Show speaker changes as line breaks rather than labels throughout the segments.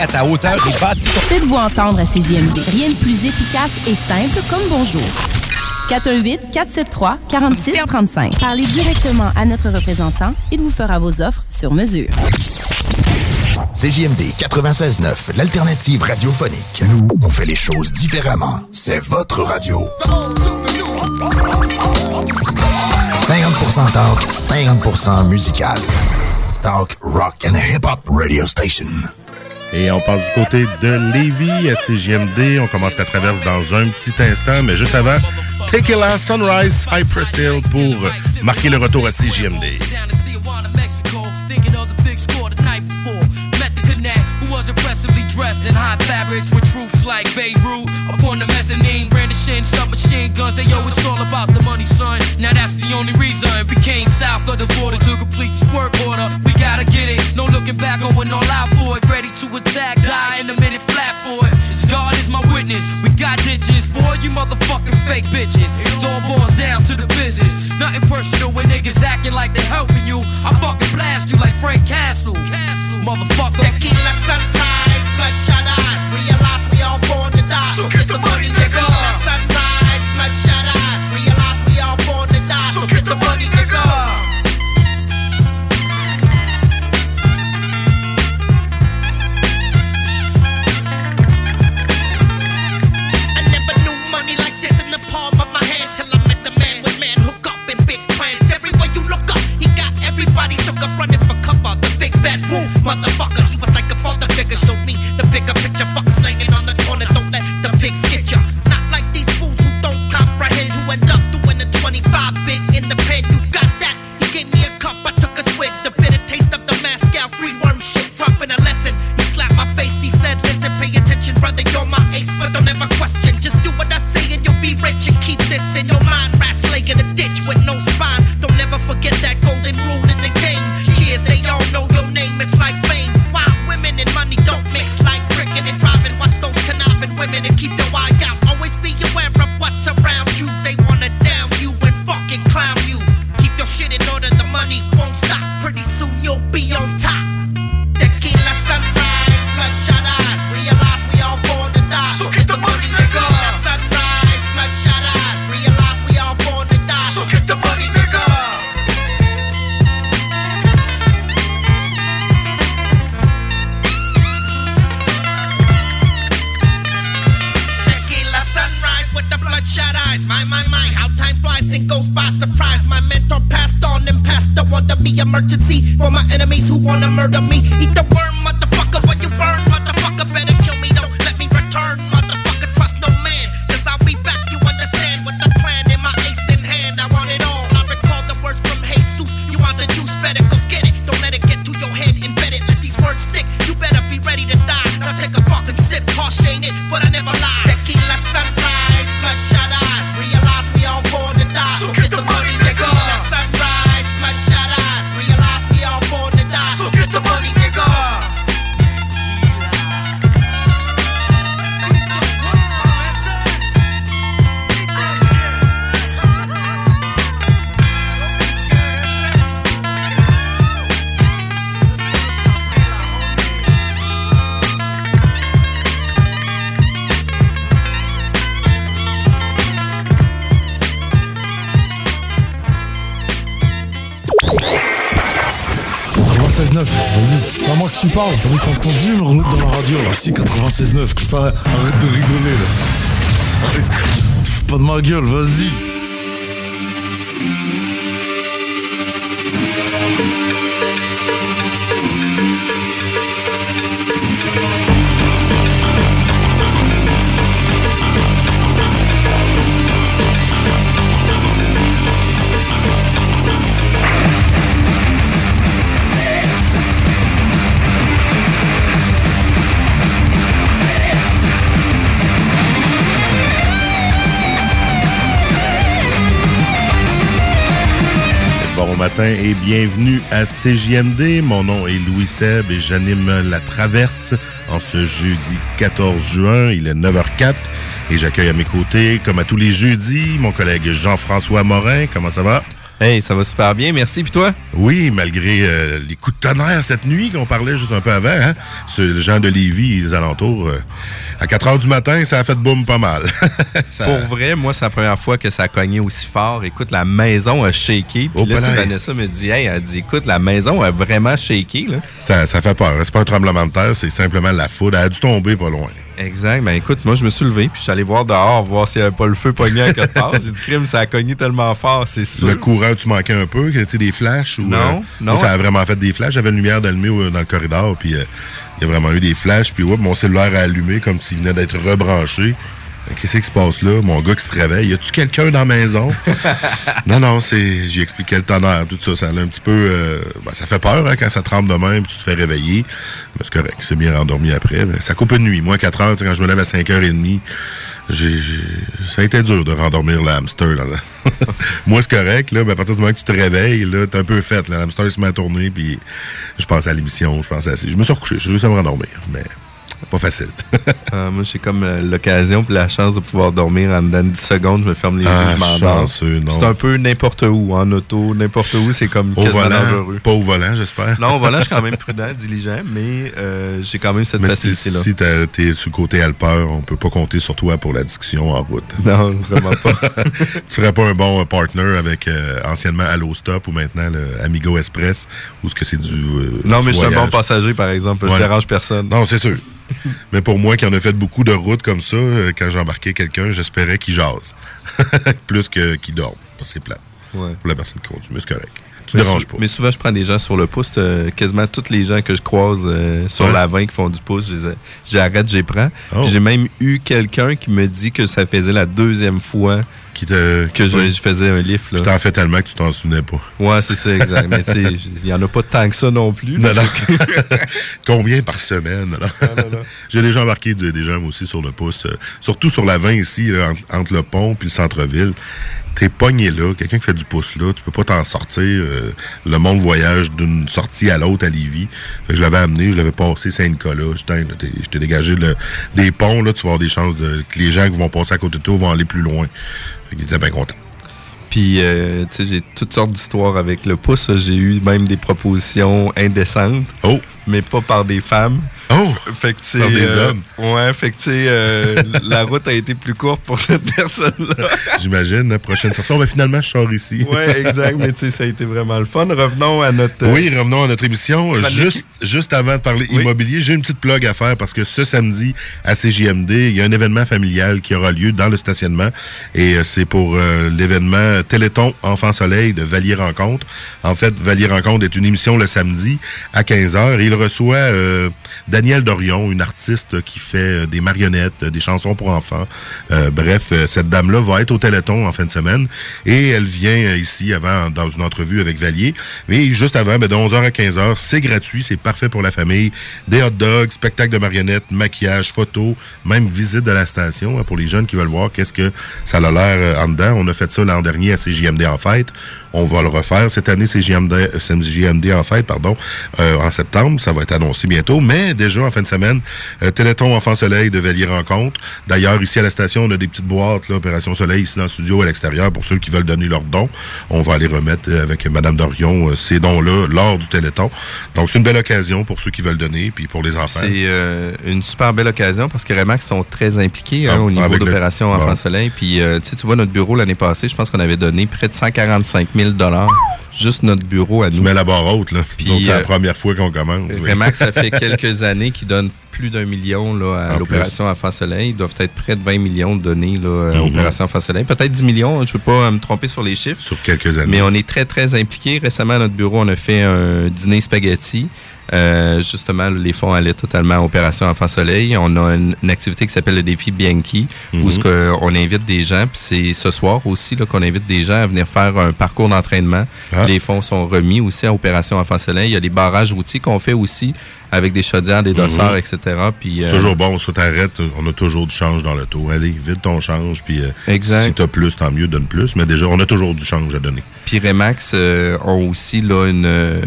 à ta hauteur et bâtis ton...
Faites-vous entendre à CJMD. Rien de plus efficace et simple comme bonjour. 418-473-4635. Parlez directement à notre représentant. Il vous fera vos offres sur mesure.
CJMD 96.9, l'alternative radiophonique. Nous, on fait les choses différemment. C'est votre radio. 50% talk, 50% musical. Talk, rock and hip-hop radio station.
Et on part du côté de Lévis à CJMD. On commence la traverse dans un petit instant, mais juste avant, Tequila Sunrise Cypress Hill pour marquer le retour à CJMD.
was impressively dressed in high fabrics with troops like Beirut upon the mezzanine, brandishing submachine guns. Hey yo, it's all about the money, son. Now that's the only reason we came south of the border to complete this work order. We gotta get it, no looking back, going all out for it. To attack, die in a minute flat for it. God is my witness. We got digits for you motherfucking fake bitches. It all boils down to the business. Nothing personal when niggas acting like they helping you. I fucking blast you like Frank Castle. Castle. Motherfucker.
Tequila sunrise, bloodshot eyes. Realize we all born to die. So get the money, nigga. Motherfucker.
Là. Si 96.9, que ça, arrête de rigoler là. Arrête. Fous pas de ma gueule, vas-y.
Et bienvenue à CJMD. Mon nom est Louis Seb et j'anime la traverse en ce jeudi 14 juin. Il est 9h04 et j'accueille à mes côtés, comme à tous les jeudis, mon collègue Jean-François Morin. Comment ça va?
Hey, ça va super bien, merci. Puis toi?
Oui, malgré euh, les coups de tonnerre cette nuit qu'on parlait juste un peu avant, hein, sur le gens de Lévis et les alentours, euh, à 4 heures du matin, ça a fait boum pas mal. Ça-
Pour vrai, moi, c'est la première fois que ça a cogné aussi fort. Écoute, la maison a shaké. Puis
Oh,
là, tu
palais.
Vanessa me dit, hey, elle dit, écoute, la maison a vraiment shaké, là.
ça, ça fait peur. C'est pas un tremblement de terre, c'est simplement la foudre. Elle a dû tomber pas loin.
Exact. Ben écoute, moi, je me suis levé, puis je suis allé voir dehors, voir s'il n'y avait pas le feu pogné à quelque part. J'ai dit, crime, ça a cogné tellement fort, c'est sûr.
Le courant, tu manquais un peu, tu sais, des flashs ou.
Non,
euh,
non.
moi, ça a vraiment fait des flashs. J'avais une lumière d'allumée dans le corridor, puis euh, il y a vraiment eu des flashs. Puis ouais, mon cellulaire a allumé comme s'il venait d'être rebranché. Qu'est-ce qui se passe là? Mon gars qui se réveille. Y a-tu quelqu'un dans la maison? non, non, c'est. J'ai expliqué le tonnerre, tout ça. Ça a un petit peu. euh, ben, ça fait peur hein, quand ça tremble de même, puis tu te fais réveiller. Mais c'est correct. C'est bien rendormi après. Ça coupe une nuit. Moi, 4 heures, quand je me lève à 5h30, j'ai, j'ai- ça a été dur de rendormir le hamster. Là, Moi, c'est correct. Là, mais à partir du moment que tu te réveilles, là, t'es un peu fait. Là, le hamster se met à tourner, puis je pense à l'émission, je pense à... Je me suis recouché, j'ai réussi à me rendormir, mais pas facile.
Euh, moi, j'ai comme euh, l'occasion puis la chance de pouvoir dormir en dedans de 10 secondes. Je me ferme les yeux,
Ah,
je m'endors. C'est un peu n'importe où, en auto, n'importe où. C'est comme
Au volant,
dangereux.
pas au volant, j'espère.
Non, au volant, je suis quand même prudent, diligent, mais euh, j'ai quand même cette
si,
facilité-là.
si t'as- t'es sur le côté alpeur, on peut pas compter sur toi pour la discussion en route.
Non, vraiment pas.
tu serais pas un bon partner avec euh, anciennement Allo Stop ou maintenant le Amigo Express ou ce que c'est du
non,
du
mais je suis un bon passager, par exemple. Je
Ouais.
dérange personne.
Non, c'est sûr. Mais pour moi, qui en a fait beaucoup de routes comme ça, euh, quand j'embarquais quelqu'un, j'espérais qu'il jase. Plus que qu'il dorme. C'est plat.
Ouais.
Pour la personne qui conduit. Mais c'est correct. Tu
Mais
déranges pas.
Mais souvent, je prends des gens sur le pouce. euh, quasiment tous les gens que je croise euh, sur
Ouais.
la 20 qui font du pouce, je les ai- j'arrête, j'y prends.
Oh.
J'ai même eu quelqu'un qui me dit que ça faisait la deuxième fois
Qui te,
que je, faisais un lift. Là.
T'en fais tellement que tu t'en souvenais pas.
Ouais, c'est ça, exact. Mais tu sais, il n'y en a pas tant que ça non plus.
Non, non. Combien par semaine? là? J'ai déjà embarqué de- des gens aussi sur le pouce. euh, surtout sur la 20 ici, là, entre, entre le pont et le centre-ville. T'es pogné là, quelqu'un qui fait du pouce là, tu peux pas t'en sortir. euh, le monde voyage d'une sortie à l'autre à Lévis. Fait que je l'avais amené, je l'avais passé Saint-Nicolas. T'es- j'étais dégagé le- des ponts, là, tu vas avoir des chances de, que les gens qui vont passer à côté de toi vont aller plus loin. Qu'il était bien content.
Puis, euh, tu sais, j'ai toutes sortes d'histoires avec le pouce. J'ai eu même des propositions indécentes.
Oh!
Mais pas par des femmes.
Oh!
Fait que,
Par des
euh,
hommes.
Ouais, fait que, euh, la route a été plus courte pour cette personne-là.
J'imagine, la prochaine sortie. Ben, finalement, je sors ici.
Ouais, exact. Mais, tu sais, ça a été vraiment le fun. Revenons à notre.
Oui, revenons à notre émission. Juste, juste avant de parler
Oui.
immobilier, j'ai une petite plug à faire parce que ce samedi, à CJMD, il y a un événement familial qui aura lieu dans le stationnement. Et euh, c'est pour euh, l'événement Téléthon Enfant Soleil de Valier Rencontre. En fait, Valier Rencontre est une émission le samedi à 15h. Et il reçoit euh, Daniel Dorion, une artiste qui fait euh, des marionnettes, euh, des chansons pour enfants. Euh, bref, euh, cette dame-là va être au Téléthon en fin de semaine. Et elle vient ici avant dans une entrevue avec Valier. Mais juste avant, ben, de 11h à 15h, c'est gratuit, c'est parfait pour la famille. Des hot dogs, spectacle de marionnettes, maquillage, photos, même visite de la station hein, pour les jeunes qui veulent voir qu'est-ce que ça a l'air en dedans. On a fait ça l'an dernier à CJMD en fête. On va le refaire cette année, CJMD, CJMD en fête, pardon, euh, en septembre. Ça va être annoncé bientôt. Mais en fin de semaine, euh, Téléthon Enfant Soleil de Valier Rencontre. D'ailleurs, ici à la station, on a des petites boîtes, là, Opération Soleil, ici dans le studio à l'extérieur, pour ceux qui veulent donner leurs dons. On va aller remettre euh, avec Madame Dorion euh, ces dons-là lors du Téléthon. Donc, c'est une belle occasion pour ceux qui veulent donner, puis pour les enfants.
C'est euh, une super belle occasion parce que Remax sont très impliqués hein,
Ah,
au niveau
le-
d'opération
bon.
Enfant Soleil. Puis, euh, tu tu vois, notre bureau l'année passée, je pense qu'on avait donné près de 145 000 juste notre bureau à
Tu
nous.
mets la barre haute, là.
Puis,
Donc, c'est la première fois qu'on commence. oui.
Remax, ça fait quelques années qu'ils donnent plus d'un million là, à l'opération Enfant Soleil. Ils doivent être près de 20 millions donnés là, à
Mhm.
l'opération Enfant Soleil. Peut-être 10 millions, je ne veux pas euh, me tromper sur les chiffres.
Sur quelques années.
Mais on est très, très impliqués. Récemment, à notre bureau, on a fait un dîner spaghetti. Euh, justement, les fonds allaient totalement à Opération Enfant Soleil. On a une, une activité qui s'appelle le défi Bianchi, où
Mhm.
ce que on invite des gens. Puis c'est ce soir aussi qu'on invite des gens à venir faire un parcours d'entraînement.
Ah.
Les fonds sont remis aussi à Opération Enfant Soleil. Il y a des barrages routiers qu'on fait aussi avec des chaudières, des dossards, etc. Puis,
Mhm. C'est
euh,
toujours bon, ça t'arrête, on a toujours du change dans le taux. Allez, vite ton change, puis euh,
Exact.
si t'as plus, tant mieux, donne plus. Mais déjà, on a toujours du change à donner.
Puis Remax euh, ont aussi là, une, euh,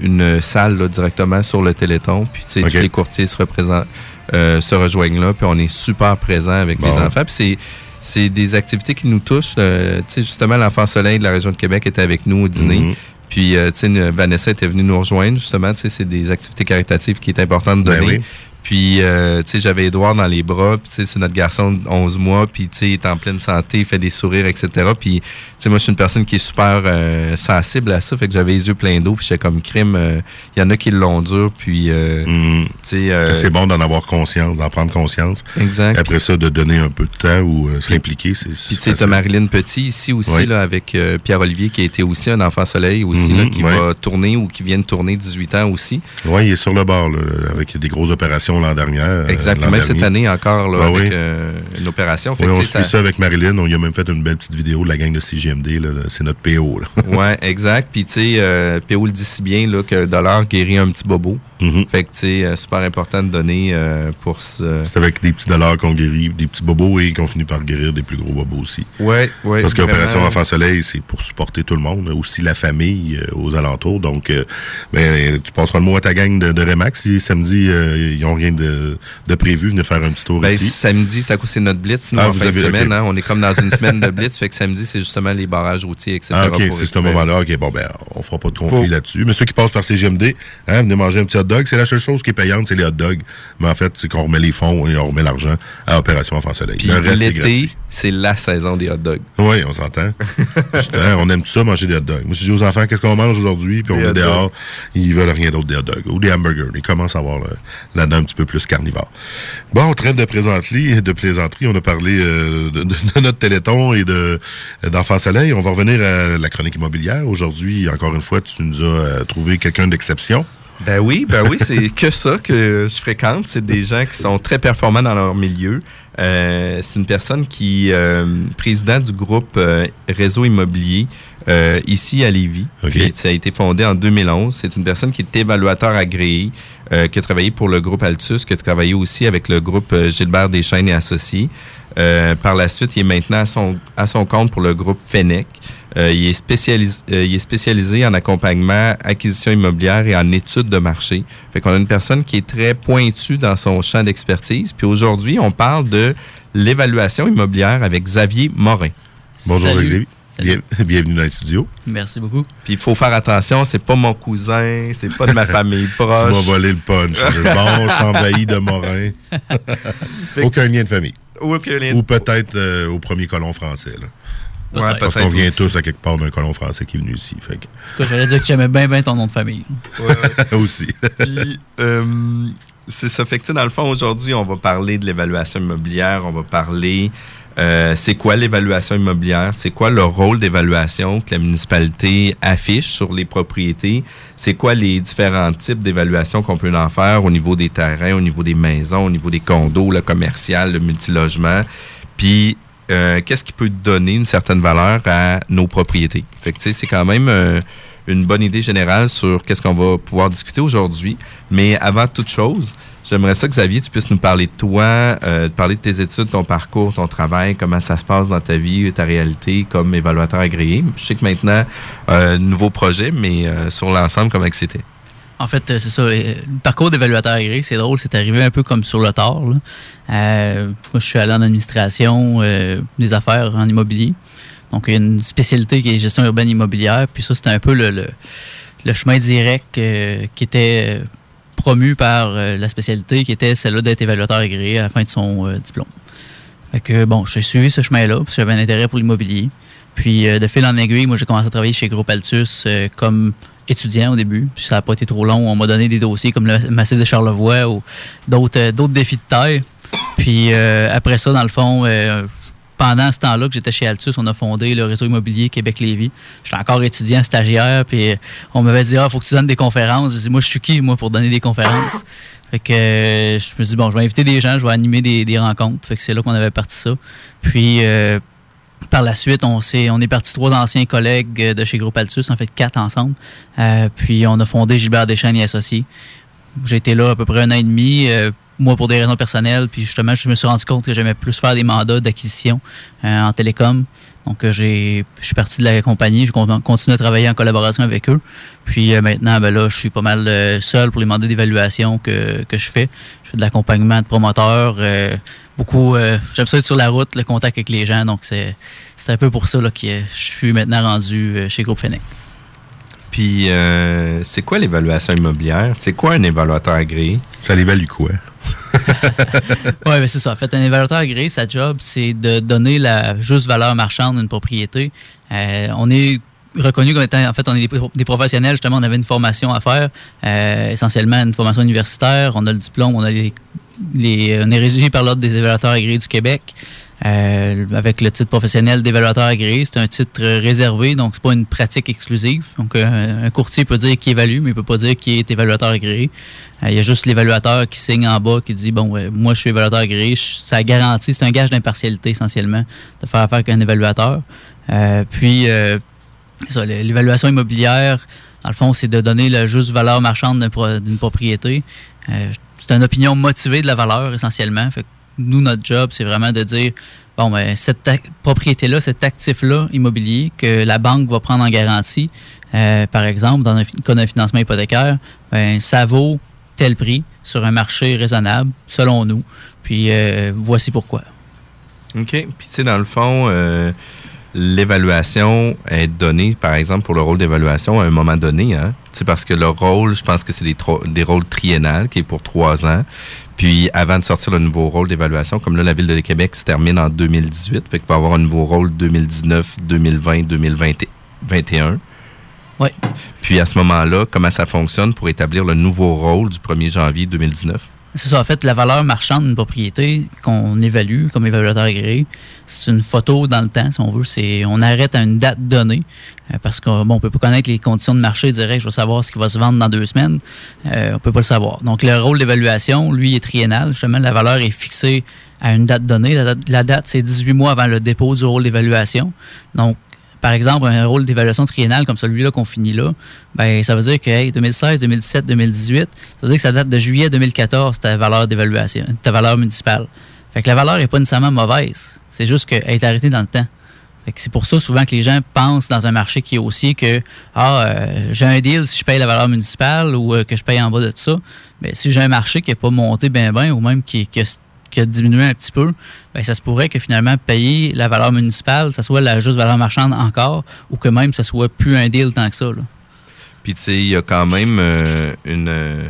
une salle là, directement sur le Téléthon. Puis tous les courtiers se représentent, euh, se rejoignent là. Puis on est super présents avec les enfants. Puis c'est c'est des activités qui nous touchent. Euh, tu sais, justement, l'Enfant Soleil de la région de Québec était avec nous au dîner.
Mhm.
Puis, euh, tu sais, Vanessa était venue nous rejoindre, justement. Tu sais, c'est des activités caritatives qui est important de
Ben
donner.
oui.
Puis, euh, tu sais, j'avais Edouard dans les bras. Puis, tu sais, c'est notre garçon de 11 mois. Puis, tu sais, il est en pleine santé, il fait des sourires, etc. Puis, tu sais, moi, je suis une personne qui est super euh, sensible à ça. Fait que j'avais les yeux pleins d'eau. Puis, j'étais comme crime. euh, Il y en a qui l'ont dur. Puis,
Mhm.
tu sais...
C'est bon d'en avoir conscience, d'en prendre conscience.
Exact.
Après ça, de donner un peu de temps ou s'impliquer,
Puis tu sais, t'as. Marilyn Petit ici aussi,
Oui.
là, avec Pierre-Olivier, qui a été aussi un enfant soleil aussi,
Mhm,
là, qui
ouais.
va tourner ou qui vient de tourner 18 ans aussi.
Oui, il est sur le bord, là, avec des grosses opérations l'an dernier. euh,
Exactement. Même cette année encore, là,
Ah
avec
oui.
euh, une opération. Fait
Oui, on suit
ça-
ça avec Marilyn. On y a même fait une belle petite vidéo de la gang de CGMD. C'est notre PO.
Ouais, exact. Puis, tu sais, euh, PO le dit si bien là, que dollar guérit un petit bobo.
Mhm.
Fait que, tu sais, super important de donner euh, pour ce.
C'est avec des petits dollars qu'on guérit, des petits bobos et qu'on finit par guérir des plus gros bobos aussi.
Ouais, ouais.
Parce
vraiment.
Enfant Soleil, c'est pour supporter tout le monde, aussi la famille aux alentours. Donc, ben, tu passeras le mot à ta gang de, de Remax. Si samedi, ils n'ont rien de, de prévu, venez faire un petit tour
Ben,
ici.
samedi, c'est à c'est notre blitz, nous,
Ah,
en
vous
fin
avez-
de semaine. hein. on est comme dans une semaine de blitz. Fait que samedi, c'est justement les barrages routiers, etc.
Ah, OK, c'est ce moment-là. OK, bon, ben, on fera pas de conflit là-dessus. Mais ceux qui passent par CGMD, hein, venez manger un petit hot dog. C'est la seule chose qui est payante, c'est les hot dogs. Mais en fait, c'est qu'on remet les fonds et on remet l'argent à Opération Enfant Soleil.
Puis l'été, c'est la saison des hot dogs.
Oui, on s'entend. Hein, on aime tout ça, manger des hot dogs. Moi, je dis aux enfants, qu'est-ce qu'on mange aujourd'hui, puis on est dehors, ils veulent rien d'autre des hot dogs. Ou des hamburgers. Ils commencent à avoir là-dedans un petit peu plus carnivore. Bon, on traite de plaisanterie, de plaisanterie. On a parlé euh, de, notre téléthon et de d'Enfant Soleil. On va revenir à la chronique immobilière. Aujourd'hui, encore une fois, tu nous as euh, trouvé quelqu'un d'exception.
Ben oui, ben oui, c'est que ça que je fréquente. C'est des gens qui sont très performants dans leur milieu. Euh, c'est une personne qui euh, président du groupe Réseau Immobilier euh, ici à Lévis.
OK.
Puis ça a été fondé en 2011. C'est une personne qui est évaluateur agréé, euh, qui a travaillé pour le groupe Altus, qui a travaillé aussi avec le groupe euh, Gilbert Deschaines et Associés. Euh, par la suite, il est maintenant à son, à son compte pour le groupe Fennec. Euh, il, est spécialis- euh, il est spécialisé en accompagnement, acquisition immobilière et en études de marché. Fait qu'on a une personne qui est très pointue dans son champ d'expertise. Puis aujourd'hui, on parle de l'évaluation immobilière avec Xavier Morin.
Bonjour,
Salut.
Xavier. Bien- bienvenue dans les studios.
Merci beaucoup.
Puis il faut faire attention, c'est pas mon cousin, c'est pas de ma famille
Tu m'as
proche.
volé le punch. bon, je t'envahis de Morin. Aucun lien de famille.
Ou les-
Ou peut-être euh, au premier colon français. Là.
Ouais.
Parce qu'on vient
aussi.
tous à quelque part d'un colon français qui est venu ici. Fait que-
J'allais dire que j'aimais bien, bien ton nom de famille.
aussi.
Puis, euh, c'est ça. Fait que, dans le fond, aujourd'hui, on va parler de l'évaluation immobilière. On va parler, euh, c'est quoi l'évaluation immobilière? C'est quoi le rôle d'évaluation que la municipalité affiche sur les propriétés? C'est quoi les différents types d'évaluation qu'on peut en faire au niveau des terrains, au niveau des maisons, au niveau des condos, le commercial, le multilogement? Puis, euh, qu'est-ce qui peut donner une certaine valeur à nos propriétés? Fait que, c'est quand même... euh, une bonne idée générale sur qu'est-ce qu'on va pouvoir discuter aujourd'hui. Mais avant toute chose, j'aimerais ça, Xavier, tu puisses nous parler de toi, euh, parler de tes études, ton parcours, ton travail, comment ça se passe dans ta vie, ta réalité comme évaluateur agréé. Je sais que maintenant, euh, nouveau projet, mais euh, sur l'ensemble, comment que c'était?
En fait, euh, c'est ça. euh, Le parcours d'évaluateur agréé, c'est drôle, c'est arrivé un peu comme sur le tard. Euh, moi, je suis allé en administration des affaires en immobilier. Donc, il y a une spécialité qui est gestion urbaine immobilière. Puis ça, c'était un peu le, le, le chemin direct qui était promu par euh, la spécialité, qui était celle-là d'être évaluateur agréé à la fin de son euh, diplôme. Fait que, bon, j'ai suivi ce chemin-là, parce que j'avais un intérêt pour l'immobilier. Puis, euh, de fil en aiguille, moi, j'ai commencé à travailler chez Groupe Altus comme étudiant au début. Puis, ça n'a pas été trop long. On m'a donné des dossiers comme le Massif de Charlevoix ou d'autres défis de taille. Puis, après ça, dans le fond, pendant ce temps-là que j'étais chez Altus, on a fondé le réseau immobilier Québec-Lévis. J'étais encore étudiant, stagiaire, puis on m'avait dit, ah, faut que tu donnes des conférences. J'ai dit, moi, je suis qui, moi, pour donner des conférences? Fait que euh, je me suis dit, bon, je vais inviter des gens, je vais animer des, des rencontres. Fait que c'est là qu'on avait parti ça. Puis, euh, par la suite, on, s'est, on est parti trois anciens collègues de chez Groupe Altus, en fait quatre ensemble. Euh, puis on a fondé Gilbert Deschênes et Associés. J'ai été là à peu près un an et demi, euh, moi pour des raisons personnelles. Puis justement, je me suis rendu compte que j'aimais plus faire des mandats d'acquisition euh, en télécom. Donc, euh, j'ai, je suis parti de la compagnie, je con- continue à travailler en collaboration avec eux. Puis euh, maintenant, ben là, je suis pas mal seul pour les mandats d'évaluation que, que je fais. Je fais de l'accompagnement de promoteurs. beaucoup, j'aime ça être sur la route, le contact avec les gens. Donc, c'est, c'est un peu pour ça là, que je suis maintenant rendu chez Groupe Fenech.
Puis, euh, c'est quoi l'évaluation immobilière? C'est quoi un évaluateur agréé?
Ça l'évalue quoi?
Oui, mais c'est ça. En fait, un évaluateur agréé, sa job, c'est de donner la juste valeur marchande d'une propriété. Euh, on est reconnu comme étant, en fait, on est des, pro- des professionnels. Justement, on avait une formation à faire, euh, essentiellement une formation universitaire. On a le diplôme, on a les, les- on est régi par l'Ordre des évaluateurs agréés du Québec. Euh, avec le titre professionnel d'évaluateur agréé, c'est un titre réservé, donc c'est pas une pratique exclusive. Donc euh, un courtier peut dire qu'il évalue, mais il peut pas dire qu'il est évaluateur agréé. Euh, Il y a juste l'évaluateur qui signe en bas qui dit bon moi je suis évaluateur agréé, ça garantit, c'est un gage d'impartialité essentiellement de faire affaire avec un évaluateur. Euh, puis euh, l'évaluation immobilière, dans le fond, c'est de donner la juste valeur marchande d'une propriété. C'est une opinion motivée de la valeur essentiellement. Nous, notre job, c'est vraiment de dire bon, ben, cette propriété-là, cet actif-là immobilier que la banque va prendre en garantie, euh, par exemple, dans un cas d'un financement hypothécaire, ben, ça vaut tel prix sur un marché raisonnable, selon nous. Puis euh, voici pourquoi.
OK. Puis, tu sais, dans le fond, euh, l'évaluation est donnée, par exemple, pour le rôle d'évaluation à un moment donné. Hein? Sais, parce que le rôle, je pense que c'est des, des rôles triennales qui est pour trois ans. Puis, avant de sortir le nouveau rôle d'évaluation, comme là, la Ville de Québec se termine en 2018, fait qu'il va avoir un nouveau rôle 2019, 2020, 2021.
Oui.
Puis, à ce moment-là, comment ça fonctionne pour établir le nouveau rôle du 1er janvier 2019?
C'est ça, en fait, la valeur marchande d'une propriété qu'on évalue comme évaluateur agréé, c'est une photo dans le temps, si on veut. C'est, on arrête à une date donnée, euh, parce qu'on bon, on peut pas connaître les conditions de marché direct. Je veux savoir ce qui va se vendre dans deux semaines. Euh, on peut pas le savoir. Donc, le rôle d'évaluation, lui, est triennal. Justement, la valeur est fixée à une date donnée. La date, la date, c'est 18 mois avant le dépôt du rôle d'évaluation. Donc, par exemple, un rôle d'évaluation triennale comme celui-là qu'on finit là, ben, ça veut dire que hey, 2016, 2017, 2018, ça veut dire que ça date de juillet 2014, ta valeur d'évaluation, ta valeur municipale. Fait que la valeur n'est pas nécessairement mauvaise. C'est juste qu'elle est arrêtée dans le temps. Fait que c'est pour ça souvent que les gens pensent dans un marché qui est haussier que ah euh, j'ai un deal si je paye la valeur municipale ou euh, que je paye en bas de ça. Mais si j'ai un marché qui n'est pas monté bien bien ou même qui, qui a, qui a diminué un petit peu, ben, ça se pourrait que finalement payer la valeur municipale, ça soit la juste valeur marchande encore ou que même ça soit plus un deal tant que ça.
Puis, tu sais, il y a quand même euh, une, euh,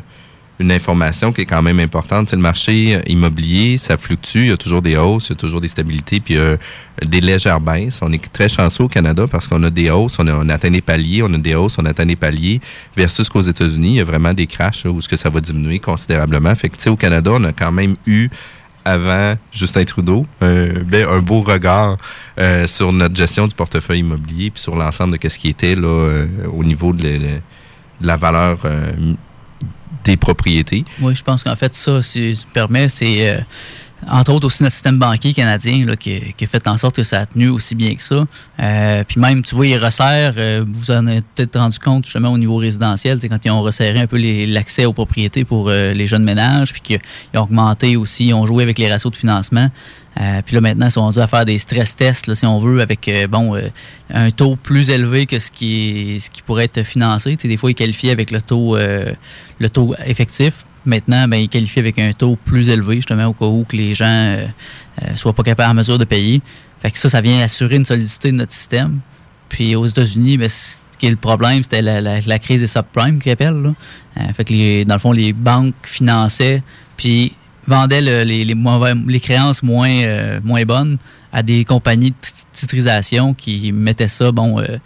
une information qui est quand même importante. C'est le marché euh, immobilier, ça fluctue. Il y a toujours des hausses, il y a toujours des stabilités, puis euh, des légères baisses. On est très chanceux au Canada parce qu'on a des hausses, on a, atteint des paliers, on a des hausses, on atteint des paliers, versus qu'aux États-Unis, il y a vraiment des crashs où ce que ça va diminuer considérablement. Fait que, tu sais, au Canada, on a quand même eu avant Justin Trudeau, ben, un beau regard euh, sur notre gestion du portefeuille immobilier puis sur l'ensemble de ce qui était là euh, au niveau de, la- de la valeur euh, des propriétés.
Oui, je pense qu'en fait, ça, si tu permets, c'est entre autres aussi notre système banquier canadien qui, a fait en sorte que ça a tenu aussi bien que ça. Euh, puis même, tu vois, ils resserrent, euh, vous en avez peut-être rendu compte justement au niveau résidentiel, quand ils ont resserré un peu l'accès aux propriétés pour euh, les jeunes ménages, puis qu'ils ont augmenté aussi, ils ont joué avec les ratios de financement. Puis là, maintenant, ils sont rendus à faire des stress tests, si on veut, avec bon un taux plus élevé que ce qui, pourrait être financé. Des fois, ils qualifient avec le taux effectif. Maintenant, ben, ils qualifient avec un taux plus élevé, justement, au cas où que les gens euh, euh, soient pas capables en mesure de payer. Fait que ça, ça vient assurer une solidité de notre système. Puis aux États-Unis, ben, ce qui est le problème, c'était la, la- crise des subprimes qu'ils appellent. Là. Euh, dans le fond, les banques finançaient, puis vendaient le- les, les, créances moins, moins bonnes à des compagnies de tit- titrisation qui mettaient ça, bon, à-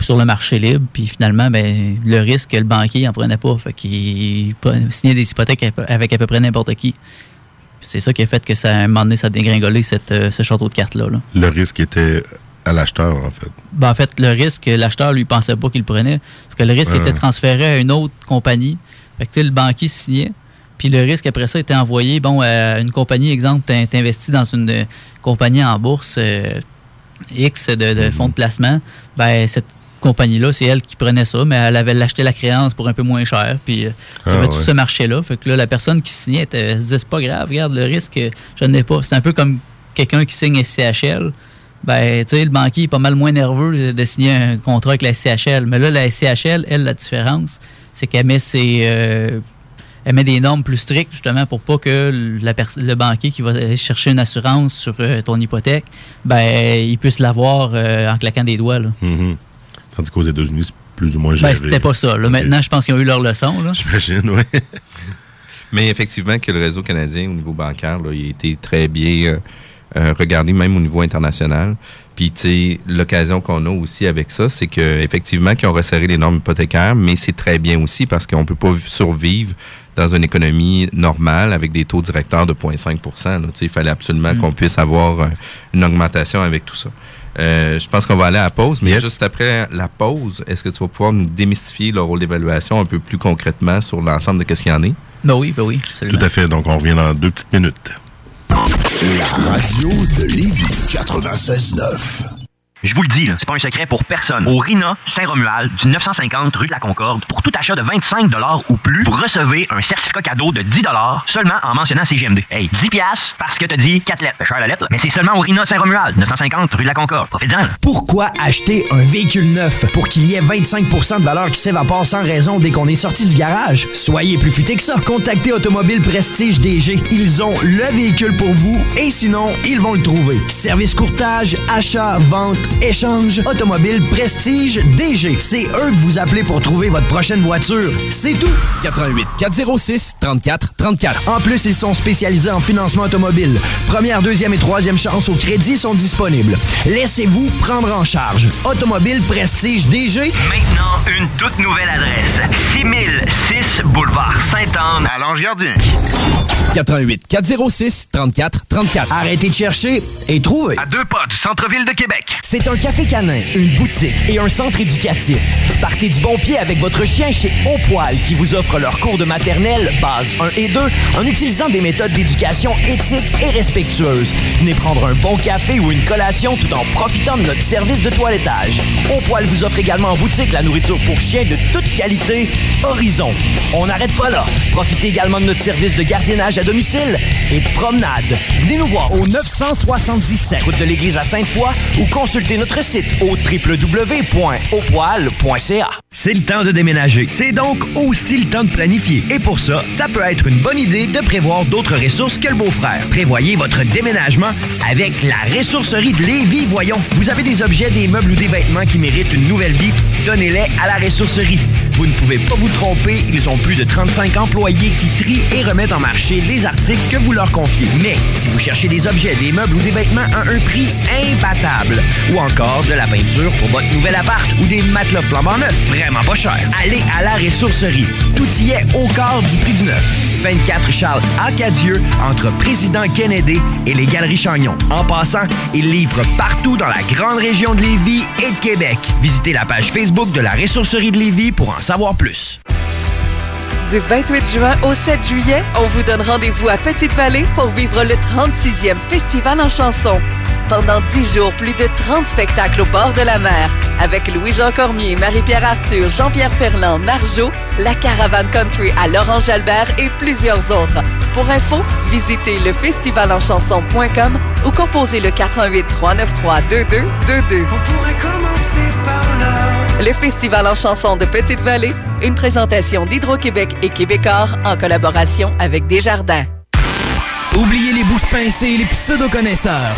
sur le marché libre. Puis finalement, ben, le risque, le banquier n'en prenait pas. Fait qu'il signait des hypothèques avec à peu près n'importe qui. C'est ça qui a fait que ça, à un moment donné, ça a dégringolé cette, euh, ce château de cartes-là. là.
Le risque était à l'acheteur, en fait.
Ben, en fait, le risque, l'acheteur, lui, pensait pas qu'il le prenait. Parce que le risque
Ah.
était transféré à une autre compagnie. Fait que, tu le banquier signait. Puis le risque, après ça, était envoyé, bon, à une compagnie, exemple, t'in- t'investis dans une euh, compagnie en bourse euh, X de, de fonds de placement. Ben, cette compagnie-là, c'est elle qui prenait ça, mais elle avait acheté la créance pour un peu moins cher. Puis euh, il y
Ah,
avait tout
ouais.
ce marché-là. Fait que là, la personne qui signait, elle se disait, c'est pas grave, regarde, le risque, je n'ai pas. C'est un peu comme quelqu'un qui signe SCHL. ben, tu sais, le banquier est pas mal moins nerveux de, de signer un contrat avec la SCHL. Mais là, la SCHL, elle, la différence, c'est qu'elle met ses. euh, elle met des normes plus strictes, justement, pour pas que la le banquier qui va chercher une assurance sur euh, ton hypothèque, ben, il puisse l'avoir euh, en claquant des doigts. Là.
Mhm. Tandis qu'aux États-Unis, c'est plus ou moins géré.
Ben, c'était pas ça. Là. Maintenant, je pense qu'ils ont eu leur leçon. Là.
J'imagine, oui.
Mais effectivement, que le réseau canadien au niveau bancaire, là, il a été très bien euh, regardé, même au niveau international. Puis, tu sais, l'occasion qu'on a aussi avec ça, c'est que effectivement, qu'ils ont resserré les normes hypothécaires, mais c'est très bien aussi parce qu'on peut pas survivre dans une économie normale avec des taux directeurs de 0,5 là. Tu sais, Il fallait absolument qu'on puisse avoir une augmentation avec tout ça. Euh, je pense qu'on va aller à la pause, mais juste après la pause, est-ce que tu vas pouvoir nous démystifier le rôle d'évaluation un peu plus concrètement sur l'ensemble de ce qu'il y en est?
Ben oui, ben oui, absolument.
Tout à fait. Donc, on revient dans deux petites minutes.
La radio de Lévis 96.9.
Je vous le dis, c'est pas un secret pour personne. Au RINA Saint-Romuald, du 950 rue de la Concorde, pour tout achat de 25 ou plus, vous recevez un certificat cadeau de 10 seulement en mentionnant CGMD. Hey, 10 piastres parce que t'as dit 4 lettres. La lettre, mais c'est seulement au RINA Saint-Romuald, 950 rue de la Concorde. Profitez-en.
Pourquoi acheter un véhicule neuf pour qu'il y ait 25% de valeur qui s'évapore sans raison dès qu'on est sorti du garage? Soyez plus futé que ça. Contactez Automobile Prestige DG. Ils ont le véhicule pour vous et sinon, ils vont le trouver. Service courtage, achat, vente, échange, Automobile Prestige DG. C'est eux que vous appelez pour trouver votre prochaine voiture. C'est tout.
88 406 34 34.
En plus, ils sont spécialisés en financement automobile. Première, deuxième et troisième chance au crédit sont disponibles. Laissez-vous prendre en charge. Automobile Prestige DG.
Maintenant, une toute nouvelle adresse. 6006 Boulevard Sainte-Anne. À Lange-Gardien.
88 406 34 34.
Arrêtez de chercher et trouvez.
À deux pas du centre-ville de Québec.
C'est un café canin, une boutique et un centre éducatif. Partez du bon pied avec votre chien chez Au Poil qui vous offre leur cours de maternelle, base 1 et 2, en utilisant des méthodes d'éducation éthiques et respectueuses. Venez prendre un bon café ou une collation tout en profitant de notre service de toilettage. Au Poil vous offre également en boutique la nourriture pour chiens de toute qualité, Horizon. On n'arrête pas là. Profitez également de notre service de gardiennage à domicile et de promenade. Venez nous voir au 977 route de l'église à Sainte-Foy ou consultez notre site au www.opoil.ca. C'est le temps de déménager. C'est donc aussi le temps de planifier. Et pour ça, ça peut être une bonne idée de prévoir d'autres ressources que le beau-frère. Prévoyez votre déménagement avec la ressourcerie de Lévis, voyons. Vous avez des objets, des meubles ou des vêtements qui méritent une nouvelle vie? Donnez-les à la ressourcerie. Vous ne pouvez pas vous tromper, ils ont plus de 35 employés qui trient et remettent en marché les articles que vous leur confiez. Mais si vous cherchez des objets, des meubles ou des vêtements à un prix imbattable, ou encore de la peinture pour votre nouvel appart ou des matelas flambant neufs, vraiment pas cher, allez à la ressourcerie. Tout y est au quart du prix du neuf. 24 Charles Acadieux, entre Président Kennedy et les Galeries Chagnon. En passant, ils livrent partout dans la grande région de Lévis et de Québec. Visitez la page Facebook de la ressourcerie de Lévis pour en
du 28 juin au 7 juillet, on vous donne rendez-vous à Petite-Vallée pour vivre le 36e Festival en chanson. Pendant 10 jours, plus de 30 spectacles au bord de la mer. Avec Louis-Jean Cormier, Marie-Pierre Arthur, Jean-Pierre Ferland, Marjo, La Caravane Country à Laurent Albert et plusieurs autres. Pour info, visitez lefestivalenchanson.com ou composez le 88 393 2222.
22.
Le Festival en chanson de Petite-Vallée, une présentation d'Hydro-Québec et Québecor en collaboration avec Desjardins.
Oubliez les bouches pincées et les pseudo-connaisseurs.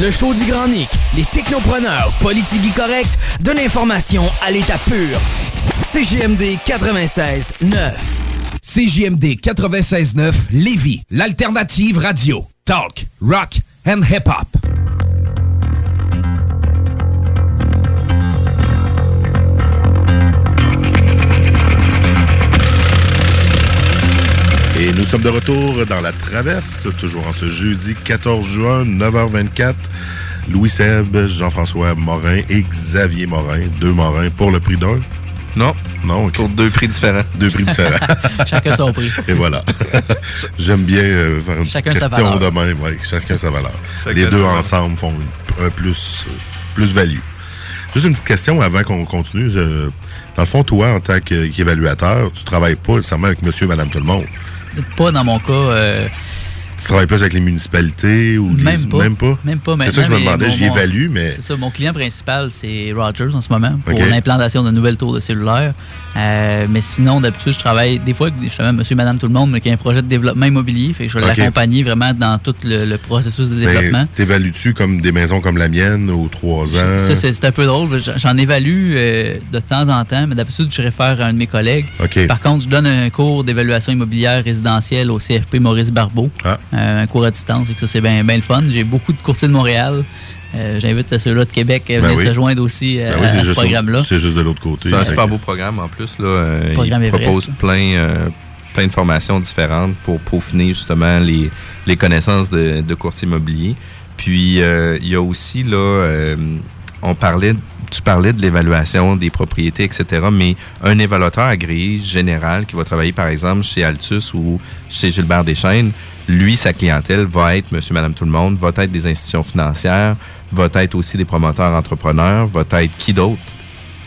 Le show du Grand Nick, les technopreneurs politiques corrects, de l'information à l'état pur. CGMD 96 9. CJMD 96.9 Lévis, l'alternative radio. Talk, rock and hip-hop.
Et nous sommes de retour dans la traverse, toujours en ce jeudi 14 juin, 9h24. Louis Seb, Jean-François Morin et Xavier Morin, deux Morins pour le prix d'un.
Non.
Non,
Pour deux prix différents.
Deux prix différents.
Chacun son prix.
Et voilà. J'aime bien euh, faire une
Chacun
petite question de même. Ouais, chacun sa valeur.
Chacun
Les deux
valeur.
ensemble font un plus, euh, plus value. Juste une petite question avant qu'on continue. Je- dans le fond, toi, en tant qu'évaluateur, tu travailles pas nécessairement avec monsieur, madame, tout le monde.
Pas dans mon cas.
Tu travailles plus avec les municipalités ou les-
Même pas.
Même pas?
Même pas
C'est ça que je me demandais. J'y évalue, mais.
C'est ça, mon client principal, c'est Rogers en ce moment pour l'implantation de nouvelles tours de cellulaire. Euh, mais sinon, d'habitude, je travaille des fois avec justement monsieur, madame, tout le monde, mais qui a un projet de développement immobilier. Fait que je vais l'accompagner vraiment dans tout le, le processus de développement.
Mais t'évalues-tu comme des maisons comme la mienne aux trois ans?
Ça, c'est un peu drôle. J'en- évalue euh, de temps en temps, mais d'habitude, je réfère à un de mes collègues. Par contre, je donne un cours d'évaluation immobilière résidentielle au CFP Maurice Barbeau.
Ah.
Euh, un cours à distance. Fait que ça, c'est bien le fun. J'ai beaucoup de courtiers de Montréal. Euh, J'invite ceux-là de Québec à
Ben
venir
oui.
se joindre aussi euh,
Ben
oui,
à
c'est
ce
juste
programme-là.
C'est juste de l'autre côté.
C'est un super beau programme en plus. Là, Euh,
Programme
il
Everest,
propose plein, euh, plein de formations différentes pour peaufiner justement les, les connaissances de, de courtier immobilier. Puis euh, il y a aussi là, euh, on parlait, tu parlais de l'évaluation des propriétés, etc. Mais un évaluateur agréé général qui va travailler par exemple chez Altus ou chez Gilbert Deschênes, lui, sa clientèle va être Monsieur, Madame, tout le monde, va être des institutions financières, va être aussi des promoteurs entrepreneurs, va être qui d'autre?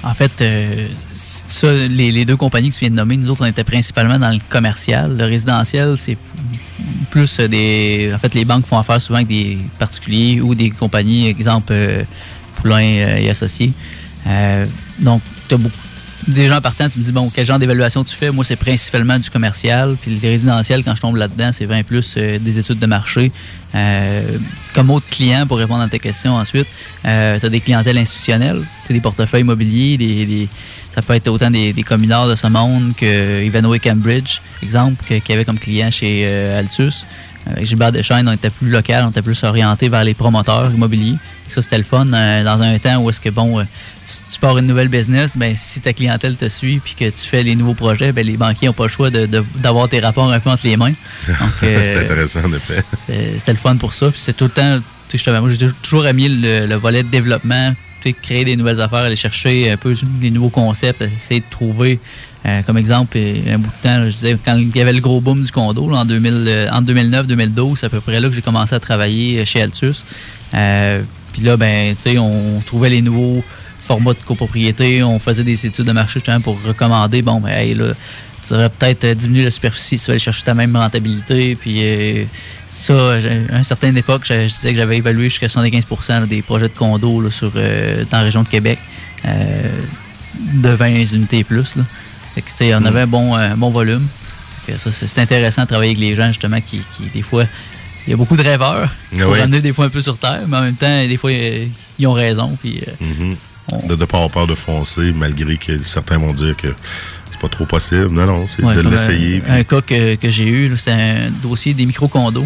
En fait, euh, ça, les, deux compagnies que tu viens de nommer, nous autres, on était principalement dans le commercial. Le résidentiel, c'est plus des. En fait, les banques font affaire souvent avec des particuliers ou des compagnies, exemple euh, Poulain euh, et Associés. Euh, donc, tu as beaucoup. Des gens partant, tu me dis, bon, quel genre d'évaluation tu fais? Moi, c'est principalement du commercial. Puis le résidentiel, quand je tombe là-dedans, c'est 20 plus euh, des études de marché. Euh, comme autre client, pour répondre à ta question ensuite, tu as des clientèles institutionnelles, tu des portefeuilles immobiliers, des, ça peut être autant des, des communards de ce monde que Ivanhoe Cambridge, exemple, qu'il y avait comme client chez euh, Altus. Avec Gilbert Deschênes, on était plus local, on était plus orienté vers les promoteurs immobiliers. Ça, c'était le fun euh, dans un temps où est-ce que, bon, euh, tu, tu pars une nouvelle business, ben, si ta clientèle te suit puis que tu fais les nouveaux projets, ben, les banquiers n'ont pas le choix d'avoir tes rapports un peu entre les mains. Euh,
c'est intéressant, en effet.
C'était le fun pour ça. Puis c'est tout le temps, tu moi j'ai toujours aimé le, le volet de développement, tu sais, créer des nouvelles affaires, aller chercher un peu des nouveaux concepts, essayer de trouver. Euh, comme exemple, un bout de temps, je disais, quand il y avait le gros boom du condo, en, 2000, euh, 2009-2012, c'est à peu près là que j'ai commencé à travailler euh, chez Altus. Puis là, ben, on trouvait les nouveaux formats de copropriété, on faisait des études de marché pour recommander, bon, ben, là, tu aurais peut-être diminué la superficie si tu aller chercher ta même rentabilité. Puis ça, à une certaine époque, je, disais que j'avais évalué jusqu'à 75 là, des projets de condos sur, dans la région de Québec, de 20 unités et plus. Fait on avait un bon, euh, bon volume. C'est intéressant de travailler avec les gens, justement, qui, qui, des fois, il y a beaucoup de rêveurs
Ah
pour
oui.
ramener des fois un peu sur terre, mais en même temps, des fois, euh, ils ont raison. Puis, euh,
Mhm. De ne pas avoir peur de foncer, malgré que certains vont dire que c'est pas trop possible. Non, non, c'est
Ouais,
de l'essayer.
Un, un cas que, que j'ai eu, c'était un dossier des micro-condos.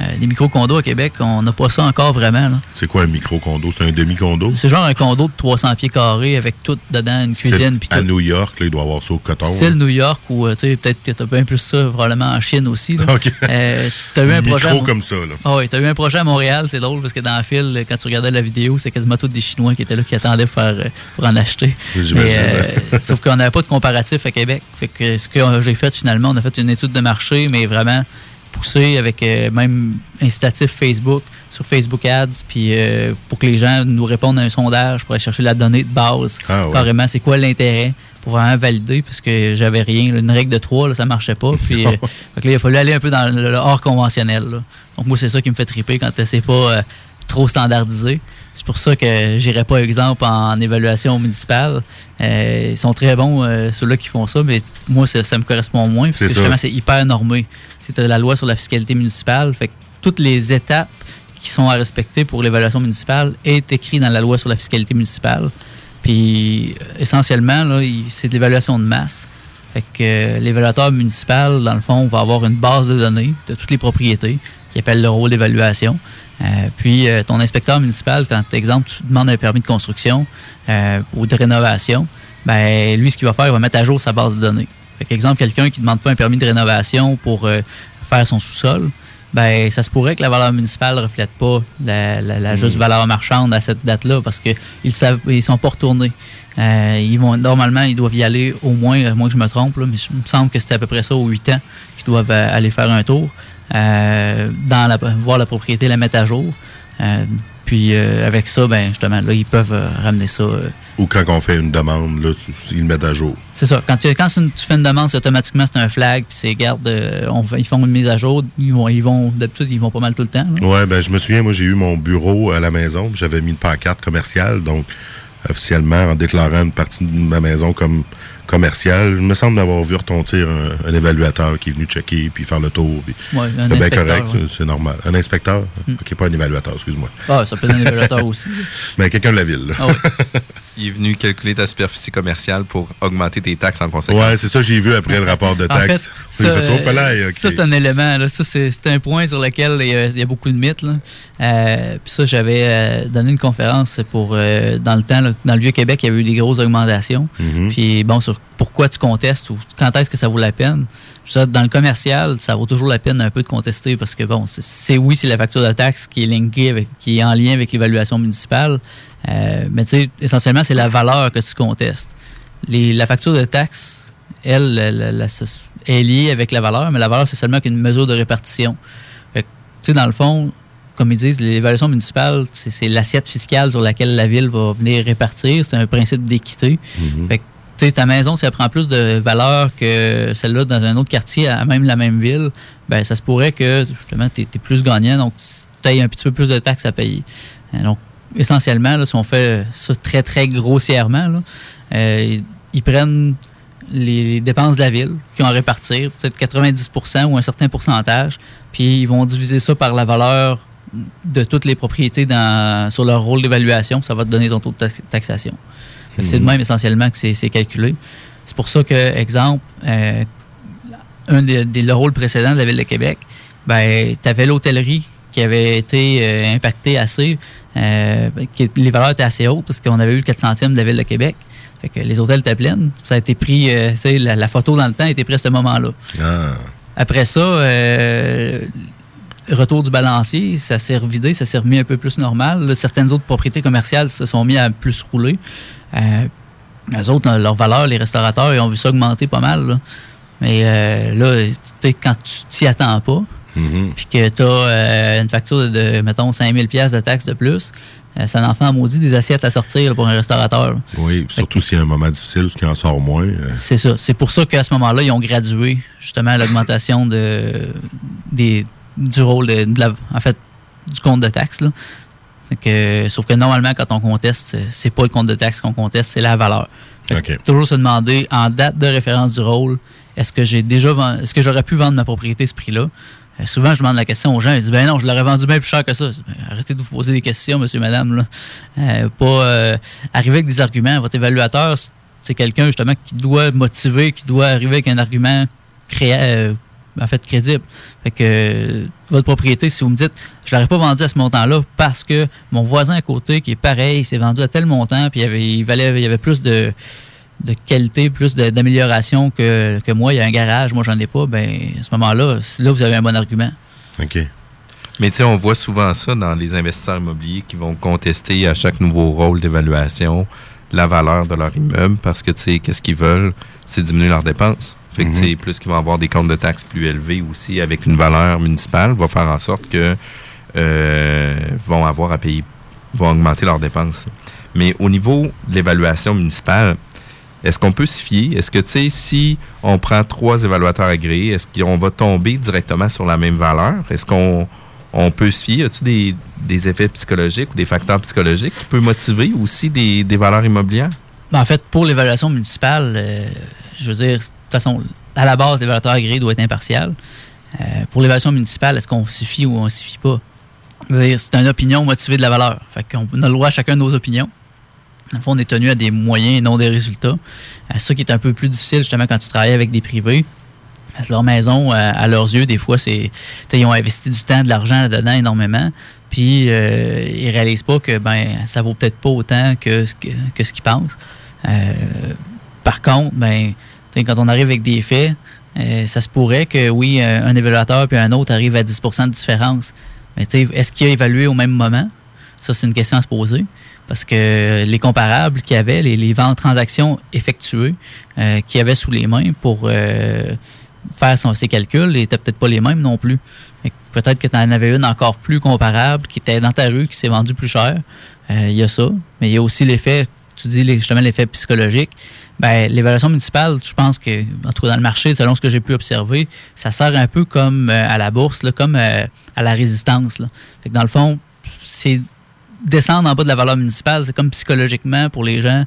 Euh, des micro-condos à Québec, on n'a pas ça encore vraiment.
C'est quoi un micro-condo? C'est un demi-condo?
C'est genre un condo de 300 pieds carrés avec tout dedans, une cuisine. puis
À
tout.
New York, là, il doit avoir ça au coton.
Style
là.
New York ou euh, tu sais, peut-être que tu as bien plus ça probablement en Chine aussi. Là.
OK.
Euh, t'as eu un
Micro
projet à Mon-
comme ça, là.
Ah oui, tu as eu un projet à Montréal, c'est drôle parce que dans le fil, quand tu regardais la vidéo, c'est quasiment tous des Chinois qui étaient là qui attendaient pour, faire, euh, pour en acheter. Mais, euh, sauf qu'on n'avait pas de comparatif à Québec. Fait que ce que j'ai fait finalement, on a fait une étude de marché, mais vraiment poussée avec euh, même incitatif Facebook sur Facebook Ads, puis euh, pour que les gens nous répondent à un sondage pour aller chercher la donnée de base.
Ah ouais.
Carrément, c'est quoi l'intérêt pour vraiment valider, parce que j'avais rien. là, Une règle de trois, là, ça marchait pas. Puis, euh, fait que là, il a fallu aller un peu dans le, le hors conventionnel. là. Donc moi, c'est ça qui me fait triper quand c'est pas trop standardisé. C'est pour ça que j'irai pas, exemple, en évaluation municipale. Euh, ils sont très bons, euh, ceux-là qui font ça, mais moi, ça, ça me correspond moins, parce que justement, c'est hyper normé. C'est la loi sur la fiscalité municipale. Fait que toutes les étapes qui sont à respecter pour l'évaluation municipale est écrit dans la loi sur la fiscalité municipale. Puis, euh, essentiellement, c'est de l'évaluation de masse. Fait que euh, l'évaluateur municipal, dans le fond, va avoir une base de données de toutes les propriétés qui appelle le rôle d'évaluation. Euh, puis, ton inspecteur municipal, quand, exemple, tu demandes un permis de construction ou de rénovation, ben lui, ce qu'il va faire, il va mettre à jour sa base de données. Fait qu'exemple, quelqu'un qui ne demande pas un permis de rénovation pour euh, faire son sous-sol, ben ça se pourrait que la valeur municipale ne reflète pas la, la- la juste
Mm.
valeur marchande à cette date-là parce qu'ils ils sont pas retournés. Euh, ils vont normalement ils doivent y aller au moins, à moins que je me trompe, là, mais il me semble que c'était à peu près ça aux 8 ans qu'ils doivent euh, aller faire un tour, euh, dans la, voir la propriété, la mettre à jour. Euh, Puis euh, avec ça, ben justement, là, ils peuvent ramener ça.
Ou quand on fait une demande, là, tu- ils le mettent à jour.
c'est ça. Quand, tu, quand une- tu fais une demande, c'est automatiquement c'est un flag, puis c'est garde, euh, on ils font une mise à jour. Ils vont, ils vont d'habitude, ils vont pas mal tout le temps.
Ouais, ben je me souviens, moi j'ai eu mon bureau à la maison, puis j'avais mis une pancarte commerciale, donc officiellement en déclarant une partie de ma maison comme commerciale, il me semble d'avoir vu retentir un, un évaluateur qui est venu checker puis faire le tour.
Ouais,
C'était bien correct,
ouais.
c'est- normal. Un inspecteur, ok, pas un évaluateur, excuse-moi.
Ah, ça peut être un évaluateur aussi.
Mais quelqu'un de la ville. là.
Ah ouais.
Il est venu calculer ta superficie commerciale pour augmenter tes taxes en conséquence.
Ouais, c'est ça, j'ai vu après le rapport de
En
taxes.
fait, ça, euh, c'est un élément. Là. Ça, c'est c'est un point sur lequel il y a, il y a beaucoup de mythes. là. Euh, Puis ça, j'avais euh, donné une conférence pour euh, dans le temps, là, dans le Vieux-Québec, il y avait eu des grosses augmentations.
Mhm.
Puis bon, sur pourquoi tu contestes ou quand est-ce que ça vaut la peine? Dans le commercial, ça vaut toujours la peine un peu de contester parce que bon, c'est- oui, c'est la facture de taxe qui est linkée avec, qui est en lien avec l'évaluation municipale. Euh, mais tu sais, essentiellement, c'est la valeur que tu contestes. Les- la facture de taxe, elle, la- la- la- est liée avec la valeur, mais la valeur, c'est seulement qu'une mesure de répartition. Fait que, tu sais, dans le fond, comme ils disent, l'évaluation municipale, c'est l'assiette fiscale sur laquelle la ville va venir répartir. C'est un principe d'équité. Fait que, tu ta maison, si elle prend plus de valeur que celle-là dans un autre quartier, à même la même ville, ben ça se pourrait que, justement, tu es, plus gagnant, donc tu aies un petit peu plus de taxes à payer. Euh, Donc, essentiellement, là, si on fait ça très, très grossièrement, euh, ils prennent les dépenses de la ville qui ont à répartir, peut-être 90% ou un certain pourcentage, puis ils vont diviser ça par la valeur de toutes les propriétés sur leur rôle d'évaluation, ça va te donner ton taux de tax- taxation. C'est de même essentiellement que c'est calculé. C'est pour ça que, exemple, euh, un des, des- le rôle précédent de la Ville de Québec, ben, tu avais l'hôtellerie qui avait été euh, impactée assez, euh, qui- les valeurs étaient assez hautes parce qu'on avait eu le 4 centimes de la Ville de Québec. Fait que les hôtels étaient pleines. Ça a été pris, la, la photo dans le temps a été prise à ce moment-là.
Ah.
Après ça, retour du balancier, ça s'est revidé, ça s'est remis un peu plus normal. Là, certaines autres propriétés commerciales se sont mis à plus rouler. Euh, les autres, leur valeur, les restaurateurs, ils ont vu ça augmenter pas mal. là. Mais euh, là, tu quand tu t'y attends pas,
Mhm.
puis que tu as une facture de, mettons, 5000 pièces de taxes de plus, euh, ça en fait en maudit des assiettes à sortir là, pour un restaurateur. là.
Oui, surtout s'il y a un moment difficile, parce qu'il en sort moins. euh,
C'est ça. C'est pour ça qu'à ce moment-là, ils ont gradué justement l'augmentation de, des, du rôle de, de la- en fait, du compte de taxe. Là. Que, sauf que normalement, quand on conteste, c'est- pas le compte de taxe qu'on conteste, c'est la valeur. Toujours se demander en date de référence du rôle, est-ce que j'ai déjà est-ce que j'aurais pu vendre ma propriété à ce prix-là? Euh, souvent, je demande la question aux gens, ils disent ben non, je l'aurais vendu bien plus cher que ça. Dis, Ben, arrêtez de vous poser des questions, monsieur, madame. Là. Euh, pas euh, arriver avec des arguments. Votre évaluateur, c'est- quelqu'un justement qui doit motiver, qui doit arriver avec un argument euh, en fait crédible. Fait que euh, votre propriété, si vous me dites je l'aurais pas vendu à ce montant-là parce que mon voisin à côté qui est pareil, il s'est vendu à tel montant, puis il y avait, il valait, il y avait plus de, de qualité, plus d'amélioration que, que moi, il y a un garage, moi j'en ai pas, ben à ce moment-là, là vous avez un bon argument.
OK.
Mais tu sais, on voit souvent ça dans les investisseurs immobiliers qui vont contester à chaque nouveau rôle d'évaluation la valeur de leur immeuble parce que tu sais, qu'est-ce qu'ils veulent, c'est diminuer leurs dépenses. Fait que
Mhm.
plus qu'ils vont avoir des comptes de taxes plus élevés aussi avec une valeur municipale, va faire en sorte que euh, vont avoir à payer, vont augmenter leurs dépenses. Mais au niveau de l'évaluation municipale, est-ce qu'on peut s'y fier? Est-ce que, tu sais, si on prend trois évaluateurs agréés, est-ce qu'on va tomber directement sur la même valeur? Est-ce qu'on on peut se fier? As-tu des, des effets psychologiques ou des facteurs psychologiques qui peuvent motiver aussi des, des valeurs immobilières?
Ben, en fait, pour l'évaluation municipale, euh, je veux dire, toute façon, à la base, l'évaluateur agréé doit être impartial. Euh, pour l'évaluation municipale, est-ce qu'on s'y fie ou on s'y fie pas? C'est une opinion motivée de la valeur. Fait qu'on a le droit à chacun de nos opinions. Dans le fond, on est tenu à des moyens et non des résultats. Euh, ça qui est un peu plus difficile, justement, quand tu travailles avec des privés. Parce que leur maison, euh, à leurs yeux, des fois, c'est. Ils ont investi du temps, de l'argent là-dedans énormément. Puis euh, ils réalisent pas que ben ça vaut peut-être pas autant que ce que, ce qu'ils pensent. Euh, par contre, ben, quand on arrive avec des faits, euh, ça se pourrait que oui, un, évaluateur puis un autre arrive à 10% de différence. Mais est-ce qu'il a évalué au même moment? Ça, c'est une question à se poser. Parce que les comparables qu'il y avait, les, les ventes transactions effectuées euh, qu'il y avait sous les mains pour euh, faire ses calculs n'étaient peut-être pas les mêmes non plus. Peut-être que tu en avais une encore plus comparable qui était dans ta rue, qui s'est vendue plus cher. Il y a ça. Mais il y a aussi l'effet, tu dis justement l'effet psychologique. Ben, l'évaluation municipale, je pense que, en tout cas dans le marché, selon ce que j'ai pu observer, ça sert un peu comme euh, à la bourse, là, comme euh, à la résistance. Fait que dans le fond, c'est descendre en bas de la valeur municipale, c'est comme psychologiquement pour les gens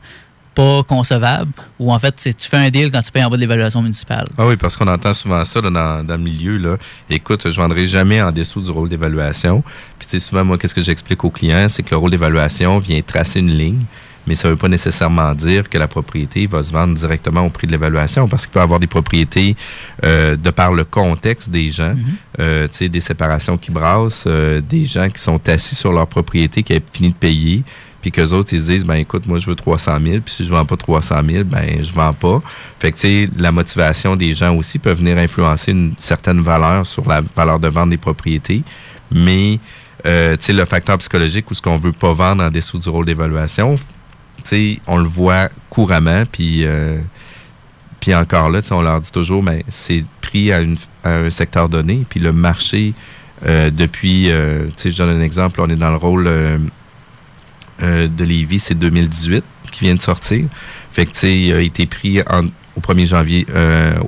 pas concevable, ou en fait, tu fais un deal quand tu payes en bas de l'évaluation municipale.
Ah oui, parce qu'on entend souvent ça dans, dans le milieu. Là. Écoute, je vendrai jamais en dessous du rôle d'évaluation. Puis souvent, moi, qu'est-ce que j'explique aux clients, c'est que le rôle d'évaluation vient tracer une ligne, mais ça ne veut pas nécessairement dire que la propriété va se vendre directement au prix de l'évaluation, parce qu'il peut y avoir des propriétés euh, de par le contexte des gens, euh, tu sais, des séparations qui brassent, euh, des gens qui sont assis sur leur propriété, qui avaient fini de payer, puis qu'eux autres, ils se disent, ben écoute, moi, je veux 300 000, puis si je vends pas 300 000, ben je vends pas. Fait que, tu sais, la motivation des gens aussi peut venir influencer une certaine valeur sur la valeur de vente des propriétés, mais, euh, tu sais, le facteur psychologique ou ce qu'on veut pas vendre en dessous du rôle d'évaluation, on le voit couramment, puis... euh, encore là, on leur dit toujours, mais c'est pris à, un secteur donné. Puis le marché, euh, depuis, euh, je donne un exemple, on est dans le rôle de Lévis, c'est 2018 qui vient de sortir. Fait que, il a été pris au 1er janvier,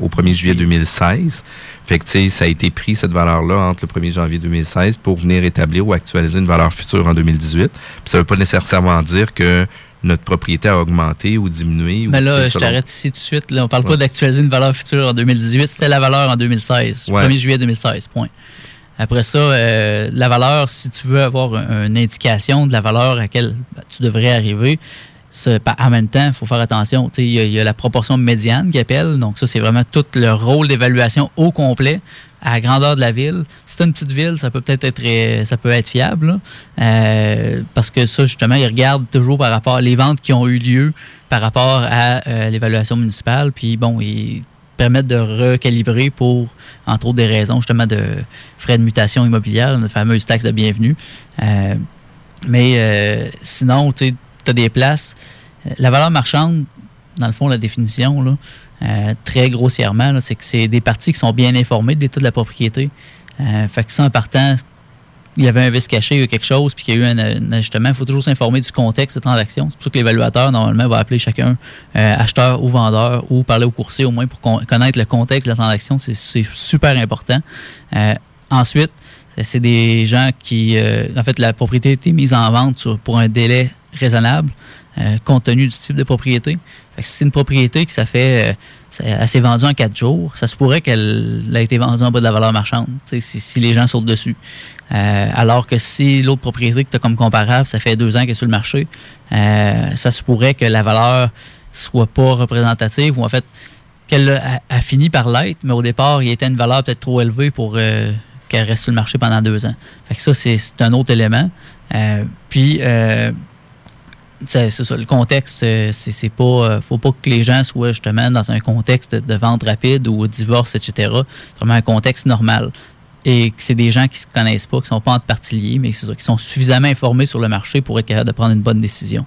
au 1er juillet 2016. Fait que, ça a été pris, cette valeur-là, entre le 1er janvier 2016 pour venir établir ou actualiser une valeur future en 2018. Puis ça veut pas nécessairement dire que notre propriété a augmenté ou diminué. ou,
Mais là, je t'arrête ici tout de suite. Là. On parle pas d'actualiser une valeur future en 2018. C'était la valeur en 2016.
Ouais.
1er juillet 2016, point. Après ça, euh, la valeur, si tu veux avoir un- une indication de la valeur à laquelle ben, tu devrais arriver, en même temps, il faut faire attention. Il y, y a la proportion médiane qui appelle. Donc, ça, c'est vraiment tout le rôle d'évaluation au complet à la grandeur de la ville. Si tu une petite ville, ça peut peut-être être, euh, ça peut être fiable. Euh, parce que ça, justement, ils regardent toujours par rapport les ventes qui ont eu lieu par rapport à euh, l'évaluation municipale. Puis, bon, ils permettent de recalibrer pour, entre autres, des raisons justement de frais de mutation immobilière, la fameuse taxe de bienvenue. Mais sinon, tu as des places. La valeur marchande, dans le fond, la définition, là, euh, très grossièrement, c'est que c'est des parties qui sont bien informées de l'état de la propriété. Euh, fait que ça, en partant, il y avait un vice caché, eu quelque chose, puis qu'il y a eu un, ajustement. Il faut toujours s'informer du contexte de transaction. C'est pour ça que l'évaluateur, normalement, va appeler chacun euh, acheteur ou vendeur ou parler au coursier au moins pour con- connaître le contexte de la transaction. C'est- super important. Ensuite, c'est- des gens qui... en fait, la propriété a été mise en vente pour un délai raisonnable euh, compte tenu du type de propriété. Si c'est une propriété qui ça fait... euh, s'est vendue en quatre jours, ça se pourrait qu'elle a été vendue en bas de la valeur marchande, si, les gens sautent dessus. Euh, alors que si l'autre propriété que tu as comme comparable, ça fait deux ans qu'elle est sur le marché, ça se pourrait que la valeur soit pas représentative ou en fait qu'elle a, fini par l'être, mais au départ, il était une valeur peut-être trop élevée pour qu'elle reste sur le marché pendant deux ans. Ça, c'est un autre élément. Puis, c'est ça, le contexte, euh, c'est pas. euh, faut pas que les gens soient justement dans un contexte de, vente rapide ou de divorce, etc. C'est vraiment un contexte normal. Et que c'est des gens qui se connaissent pas, qui sont pas entre parties liées, mais ça, qui sont suffisamment informés sur le marché pour être capables de prendre une bonne décision.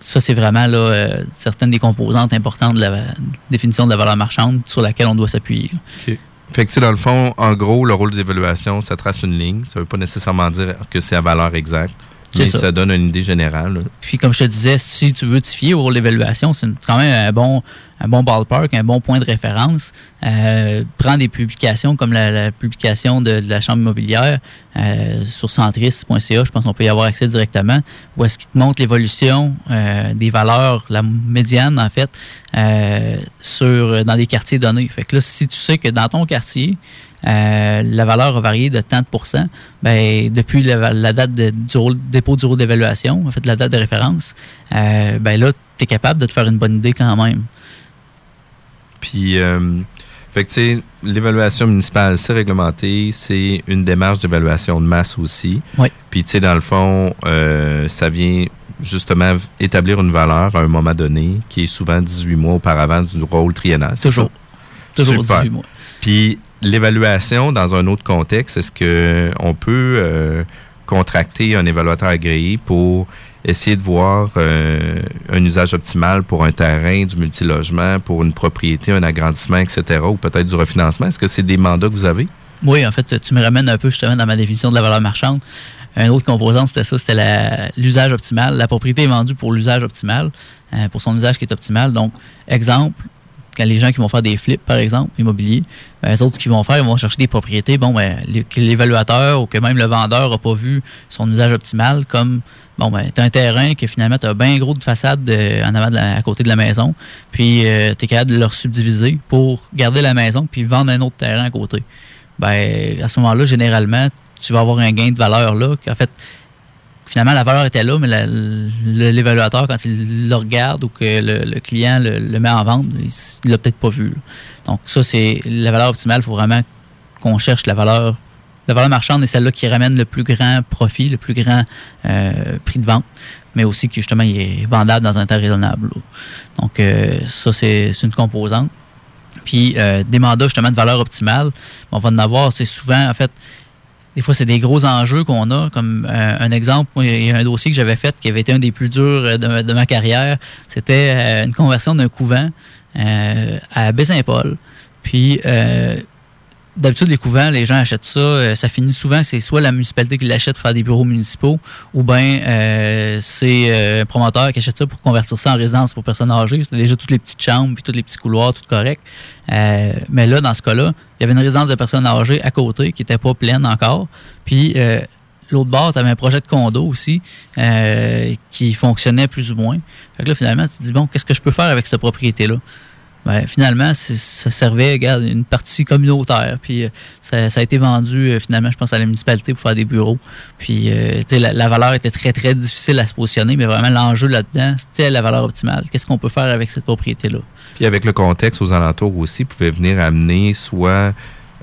Ça, c'est vraiment euh, certaines des composantes importantes de la définition de la valeur marchande sur laquelle on doit s'appuyer. là.
OK. Fait dans le fond, en gros, le rôle d'évaluation, ça trace une ligne. Ça veut pas nécessairement dire que c'est la valeur exacte, mais
ça.
ça. donne une idée générale.
Puis comme je te disais, si tu veux te fier au rôle d'évaluation, c'est quand même un bon, un bon ballpark, un bon point de référence. Euh, prends des publications comme la, publication de, la Chambre immobilière euh, sur centris.ca, je pense qu'on peut y avoir accès directement, où est-ce qu'il te montre l'évolution euh, des valeurs, la médiane en fait, euh, sur, dans des quartiers donnés. Fait que là, si tu sais que dans ton quartier, la valeur a varié de tant de pourcents, ben, depuis la, date de- du dépôt du rôle d'évaluation, en fait, la date de référence, ben là, tu es capable de te faire une bonne idée quand même.
Puis, euh, fait que, tu sais, l'évaluation municipale, c'est réglementé. C'est une démarche d'évaluation de masse aussi.
Oui.
Puis, tu sais, dans le fond, euh, ça vient justement établir une valeur à un moment donné, qui est souvent 18 mois auparavant du rôle triennal.
Toujours. Toujours
Super.
18 mois.
Puis, l'évaluation, dans un autre contexte, est-ce qu'on peut euh, contracter un évaluateur agréé pour essayer de voir euh, un usage optimal pour un terrain, du multilogement, pour une propriété, un agrandissement, etc., ou peut-être du refinancement? Est-ce que c'est des mandats que vous avez?
Oui, en fait, tu me ramènes un peu justement dans ma définition de la valeur marchande. Un autre composant, c'était ça, c'était l'usage optimal. La propriété est vendue pour l'usage optimal, euh, pour son usage qui est optimal. Donc, exemple, quand les gens qui vont faire des flips, par exemple, immobiliers, ben, les autres qui vont faire, ils vont chercher des propriétés, bon, ben, que l'évaluateur ou que même le vendeur n'a pas vu son usage optimal, comme, bon, ben, tu as un terrain que finalement, tu as bien gros de façade de- en avant, à côté de la maison, puis tu es capable de leur subdiviser pour garder la maison, puis vendre un autre terrain à côté. Ben, à ce moment-là, généralement, tu vas avoir un gain de valeur là, qu'en fait, finalement, la valeur était là, mais l'évaluateur, quand il le regarde ou que le, client le, met en vente, il il l'a peut-être pas vu. Donc, ça, c'est la valeur optimale. Il faut vraiment qu'on cherche la valeur. La valeur marchande est celle-là qui ramène le plus grand profit, le plus grand euh, prix de vente, mais aussi qui, justement, il est vendable dans un temps raisonnable. Donc, euh, ça, c'est c'est une composante. Puis, euh, des mandats, justement, de valeur optimale, on va en avoir, c'est souvent, en fait, des fois, c'est des gros enjeux qu'on a. Comme euh, un exemple, il y a un dossier que j'avais fait qui avait été un des plus durs euh, de, ma- carrière. C'était euh, une conversion d'un couvent à Baie-Saint-Paul. Puis, d'habitude, les couvents, les gens achètent ça. euh, ça finit souvent c'est soit la municipalité qui l'achète pour faire des bureaux municipaux, ou bien euh, c'est euh, un promoteur qui achète ça pour convertir ça en résidence pour personnes âgées. C'est déjà toutes les petites chambres, puis tous les petits couloirs, tout correct. Mais là, dans ce cas-là, il y avait une résidence de personnes âgées à côté qui n'était pas pleine encore. Puis l'autre bord, tu avais un projet de condo aussi qui fonctionnait plus ou moins. Fait que là, finalement, tu te dis, bon, qu'est-ce que je peux faire avec cette propriété-là? Ben, finalement, ça servait, regarde, une partie communautaire. Puis euh, ça, ça a été vendu, euh, finalement, je pense, à la municipalité pour faire des bureaux. Puis, euh, tu sais, la, la valeur était très, très difficile à se positionner, mais vraiment, l'enjeu là-dedans, c'était la valeur optimale. Qu'est-ce qu'on peut faire avec cette propriété-là?
Puis avec le contexte aux alentours aussi, pouvait venir amener soit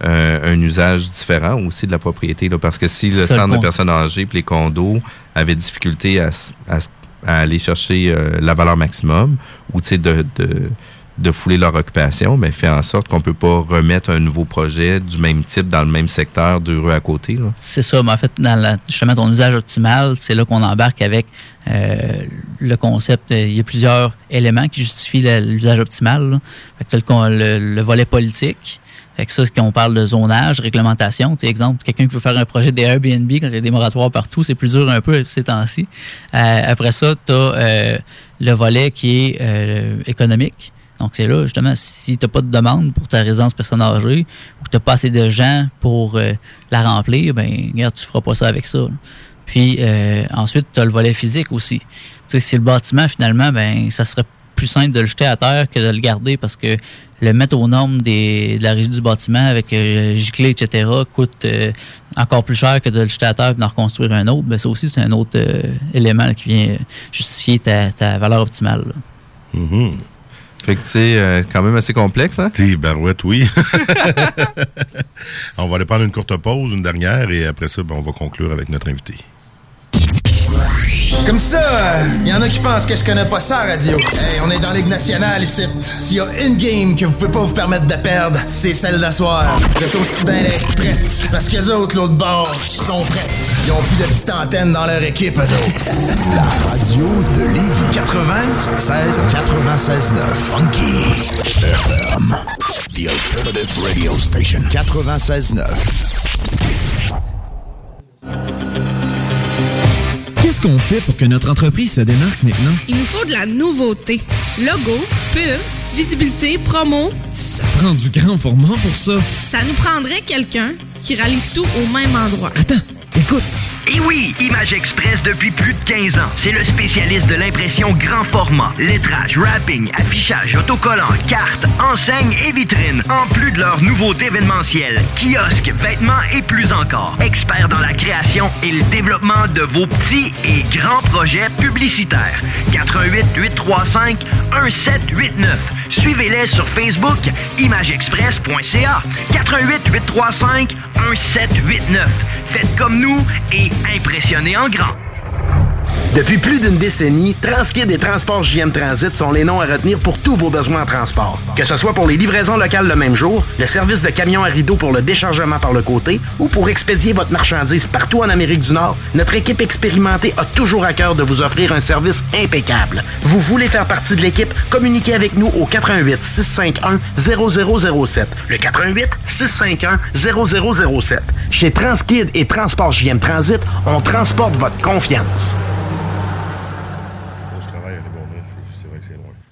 euh, un usage différent aussi de la propriété. là, parce que si le centre de personnes âgées et les condos avaient difficulté à, à aller chercher euh, la valeur maximum ou tu sais, de, de, de fouler leur occupation, mais fait en sorte qu'on peut pas remettre un nouveau projet du même type dans le même secteur deux rues à côté.
C'est ça, mais en fait, dans la, justement, ton usage optimal, c'est là qu'on embarque avec euh, le concept. euh, Il y a plusieurs éléments qui justifient l'usage optimal. Fait que le, le, le volet politique. Fait que ça, on parle de zonage, réglementation, tu exemple, quelqu'un qui veut faire un projet des Airbnb quand il y a des moratoires partout, c'est plus dur un peu ces temps-ci. Euh, après ça, tu as le volet qui est économique. Donc, c'est là, justement, si tu n'as pas de demande pour ta résidence personne âgée ou que tu n'as pas assez de gens pour euh, la remplir, ben regarde, tu feras pas ça avec ça. Puis, euh, ensuite, tu as le volet physique aussi. Tu sais, si le bâtiment, finalement, ben ça serait plus simple de le jeter à terre que de le garder parce que le mettre aux normes des, de la régie du bâtiment avec euh, etc., coûte euh, encore plus cher que de le jeter à terre et d'en reconstruire un autre. Ben, ça aussi, c'est un autre élément qui vient justifier ta, ta valeur optimale. là.
Fait euh, quand même assez complexe, hein?
T'es barouette, oui. on va aller prendre une courte pause, une dernière, et après ça, ben, on va conclure avec notre invité.
Comme ça, il y en a qui pensent que je connais pas ça, radio. Hey, on est dans Ligue nationale ici. S'il y a une game que vous pouvez pas vous permettre de perdre, c'est celle d'asseoir. Vous êtes aussi bien d'être prêtes. Parce que les autres, l'autre bord, sont prêtes. Ils ont plus de petites antennes dans leur équipe, eux autres.
La radio de Lévis 96 96 9 Funky FM. The Alternative Radio Station 96 9.
Qu'est-ce qu'on fait pour que notre entreprise se démarque maintenant?
Il nous faut de la nouveauté. Logo, pub, visibilité, promo.
Ça prend du grand format pour ça.
Ça nous prendrait quelqu'un qui rallie tout au même endroit.
Attends, écoute.
Et oui, Image Express depuis plus de 15 ans. C'est le spécialiste de l'impression grand format, lettrage, wrapping, affichage, autocollant, cartes, enseignes et vitrines. En plus de leur nouveauté événementielle, kiosques, vêtements et plus encore. Expert dans la création et le développement de vos petits et grands projets publicitaires. 88 835 1789. Suivez-les sur Facebook, imageexpress.ca. 88 835 1789. Faites comme nous et impressionnez en grand.
Depuis plus d'une décennie, Transkid et Transport JM Transit sont les noms à retenir pour tous vos besoins en transport. Que ce soit pour les livraisons locales le même jour, le service de camion à rideau pour le déchargement par le côté ou pour expédier votre marchandise partout en Amérique du Nord, notre équipe expérimentée a toujours à cœur de vous offrir un service impeccable. Vous voulez faire partie de l'équipe? Communiquez avec nous au 88 651 0007. Le 88 651 0007. Chez Transkid et Transport JM Transit, on transporte votre confiance.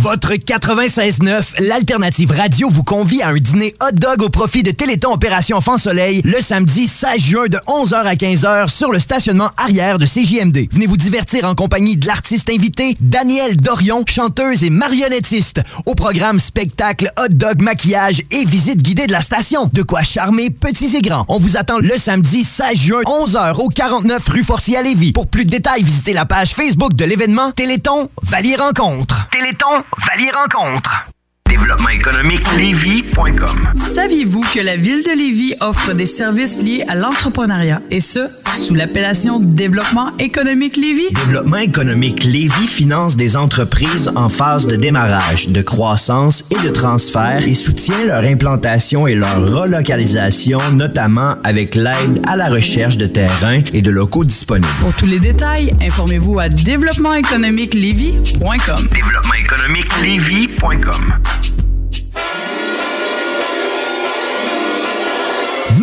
Votre 96.9, l'alternative radio vous convie à un dîner hot dog au profit de Téléthon Opération Enfant Soleil le samedi 16 juin de 11h à 15h sur le stationnement arrière de CJMD. Venez vous divertir en compagnie de l'artiste invité Daniel Dorion, chanteuse et marionnettiste. Au programme spectacle, hot dog, maquillage et visite guidée de la station. De quoi charmer petits et grands. On vous attend le samedi 16 juin 11h au 49 rue Fortier à Lévis. Pour plus de détails, visitez la page Facebook de l'événement Téléthon Valier Rencontre.
Téléthon Valier Rencontre. Développement économique Lévis.com.
Saviez-vous que la ville de Lévis offre des services liés à l'entrepreneuriat et ce, sous l'appellation Développement économique Lévis?
Développement économique Lévis finance des entreprises en phase de démarrage, de croissance et de transfert et soutient leur implantation et leur relocalisation, notamment avec l'aide à la recherche de terrain et de locaux disponibles.
Pour tous les détails, informez-vous à développementéconomiquelevis.com.
Développement économique Lévis.com.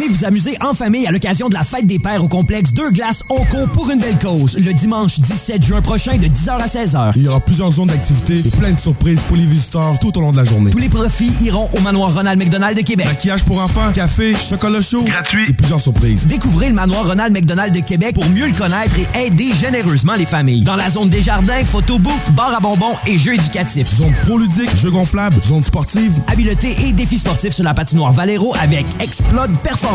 Venez vous amuser en famille à l'occasion de la fête des pères au complexe Deux Glaces Onco pour une belle cause. Le dimanche 17 juin prochain de 10h à 16h.
Il y aura plusieurs zones d'activité et plein de surprises pour les visiteurs tout au long de la journée.
Tous les profits iront au manoir Ronald McDonald de Québec.
Maquillage pour enfants, café, chocolat chaud.
Gratuit.
Et plusieurs surprises.
Découvrez le manoir Ronald McDonald de Québec pour mieux le connaître et aider généreusement les familles. Dans la zone des jardins, photo bouffe, bar à bonbons et jeux éducatifs.
Zone pro-ludique, jeux gonflables, zone sportive.
Habileté et défis sportifs sur la patinoire Valero avec Explode Performance.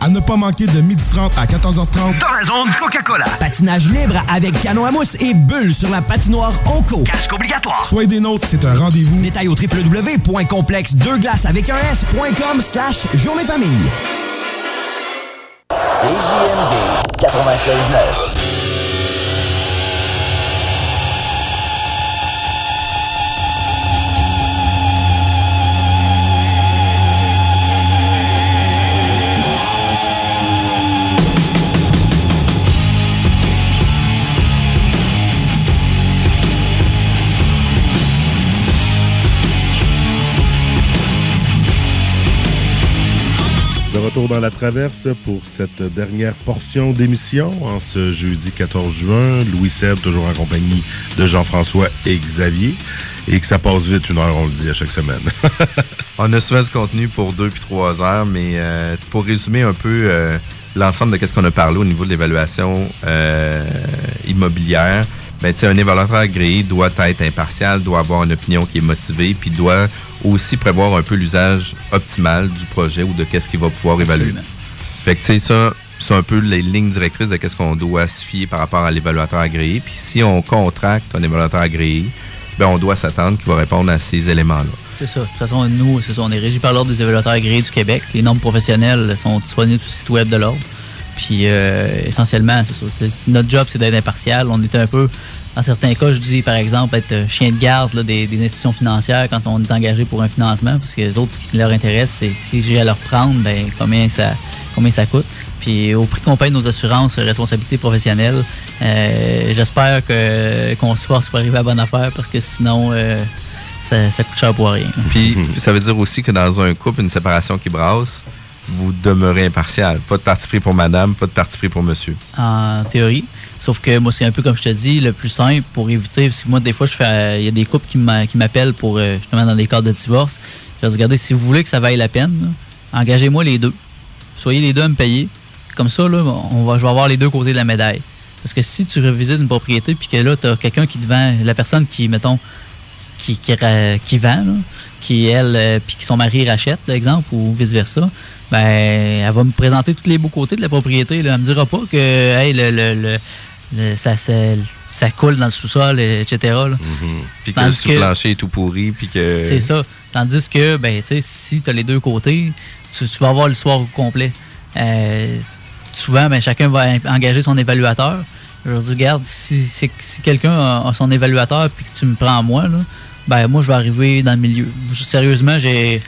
À ne pas manquer de 12h30 à 14h30.
Dans la zone Coca-Cola.
Patinage libre avec canot à mousse et bulle sur la patinoire Onco.
Casque obligatoire.
Soyez des nôtres, c'est un rendez-vous.
Détail au www.complexe2glaces avec un s.com slash journée famille.
CJMD 96.9.
retour dans la traverse pour cette dernière portion d'émission en ce jeudi 14 juin. Louis Seb, toujours en compagnie de Jean-François et Xavier. Et que ça passe vite une heure, on le dit à chaque semaine.
On a souvent du contenu pour deux puis trois heures, mais euh, pour résumer un peu euh, l'ensemble de ce qu'on a parlé au niveau de l'évaluation euh, immobilière, ben, un évaluateur agréé doit être impartial, doit avoir une opinion qui est motivée, puis doit aussi prévoir un peu l'usage optimal du projet ou de qu'est-ce qu'il va pouvoir évaluer. Fait que, tu sais, ça, c'est un peu les lignes directrices de qu'est-ce qu'on doit se fier par rapport à l'évaluateur agréé. Puis si on contracte un évaluateur agréé, ben, on doit s'attendre qu'il va répondre à ces éléments-là.
C'est ça. De toute façon, nous, c'est ça, on est régi par l'Ordre des évaluateurs agréés du Québec. Les normes professionnelles sont disponibles sur le site web de l'Ordre. Puis, euh, essentiellement, notre job, c'est d'être impartial. On était un peu, dans certains cas, je dis, par exemple, être euh, chien de garde des, institutions financières quand on est engagé pour un financement. Parce que les autres, ce qui leur intéresse, c'est si j'ai à leur prendre, ben, combien ça, combien ça coûte. Puis au prix qu'on paye nos assurances responsabilité professionnelle, euh, j'espère que qu'on se force pour arriver à bonne affaire parce que sinon euh, ça, ça coûte cher pour rien.
Puis ça veut dire aussi que dans un couple, une séparation qui brasse, vous demeurez impartial. Pas de parti pris pour madame, pas de parti pris pour monsieur.
en théorie. Sauf que moi, c'est un peu comme je te dis, le plus simple pour éviter, parce que moi, des fois, je fais, il y a des couples qui m'a- qui m'appellent pour euh, justement dans des cas de divorce. Je leur dis, regardez, si vous voulez que ça vaille la peine, engagez-moi les deux. Soyez les deux à me payer. Comme ça, là, on va, je vais avoir les deux côtés de la médaille. Parce que si tu revisites une propriété, puis que là, tu as quelqu'un qui te vend, la personne qui, mettons, qui, qui, qui vend, qui, elle, euh, puis qui son mari rachète, par exemple, ou vice-versa, ben, elle va me présenter tous les beaux côtés de la propriété. Là. Elle me dira pas que hey, le, le- le- le- ça, ça, ça coule dans le sous-sol, etc. là.
Puis que le sous-plancher est tout pourri, puis que...
C'est ça. Tandis que, ben, tu sais, si tu as les deux côtés, tu, tu vas avoir l'histoire au complet. Euh, souvent, ben, chacun va en- engager son évaluateur. Je dis, regarde, si, si- si quelqu'un a, a son évaluateur puis que tu me prends à moi, là, ben, moi, je vais arriver dans le milieu. Sérieusement, j'ai.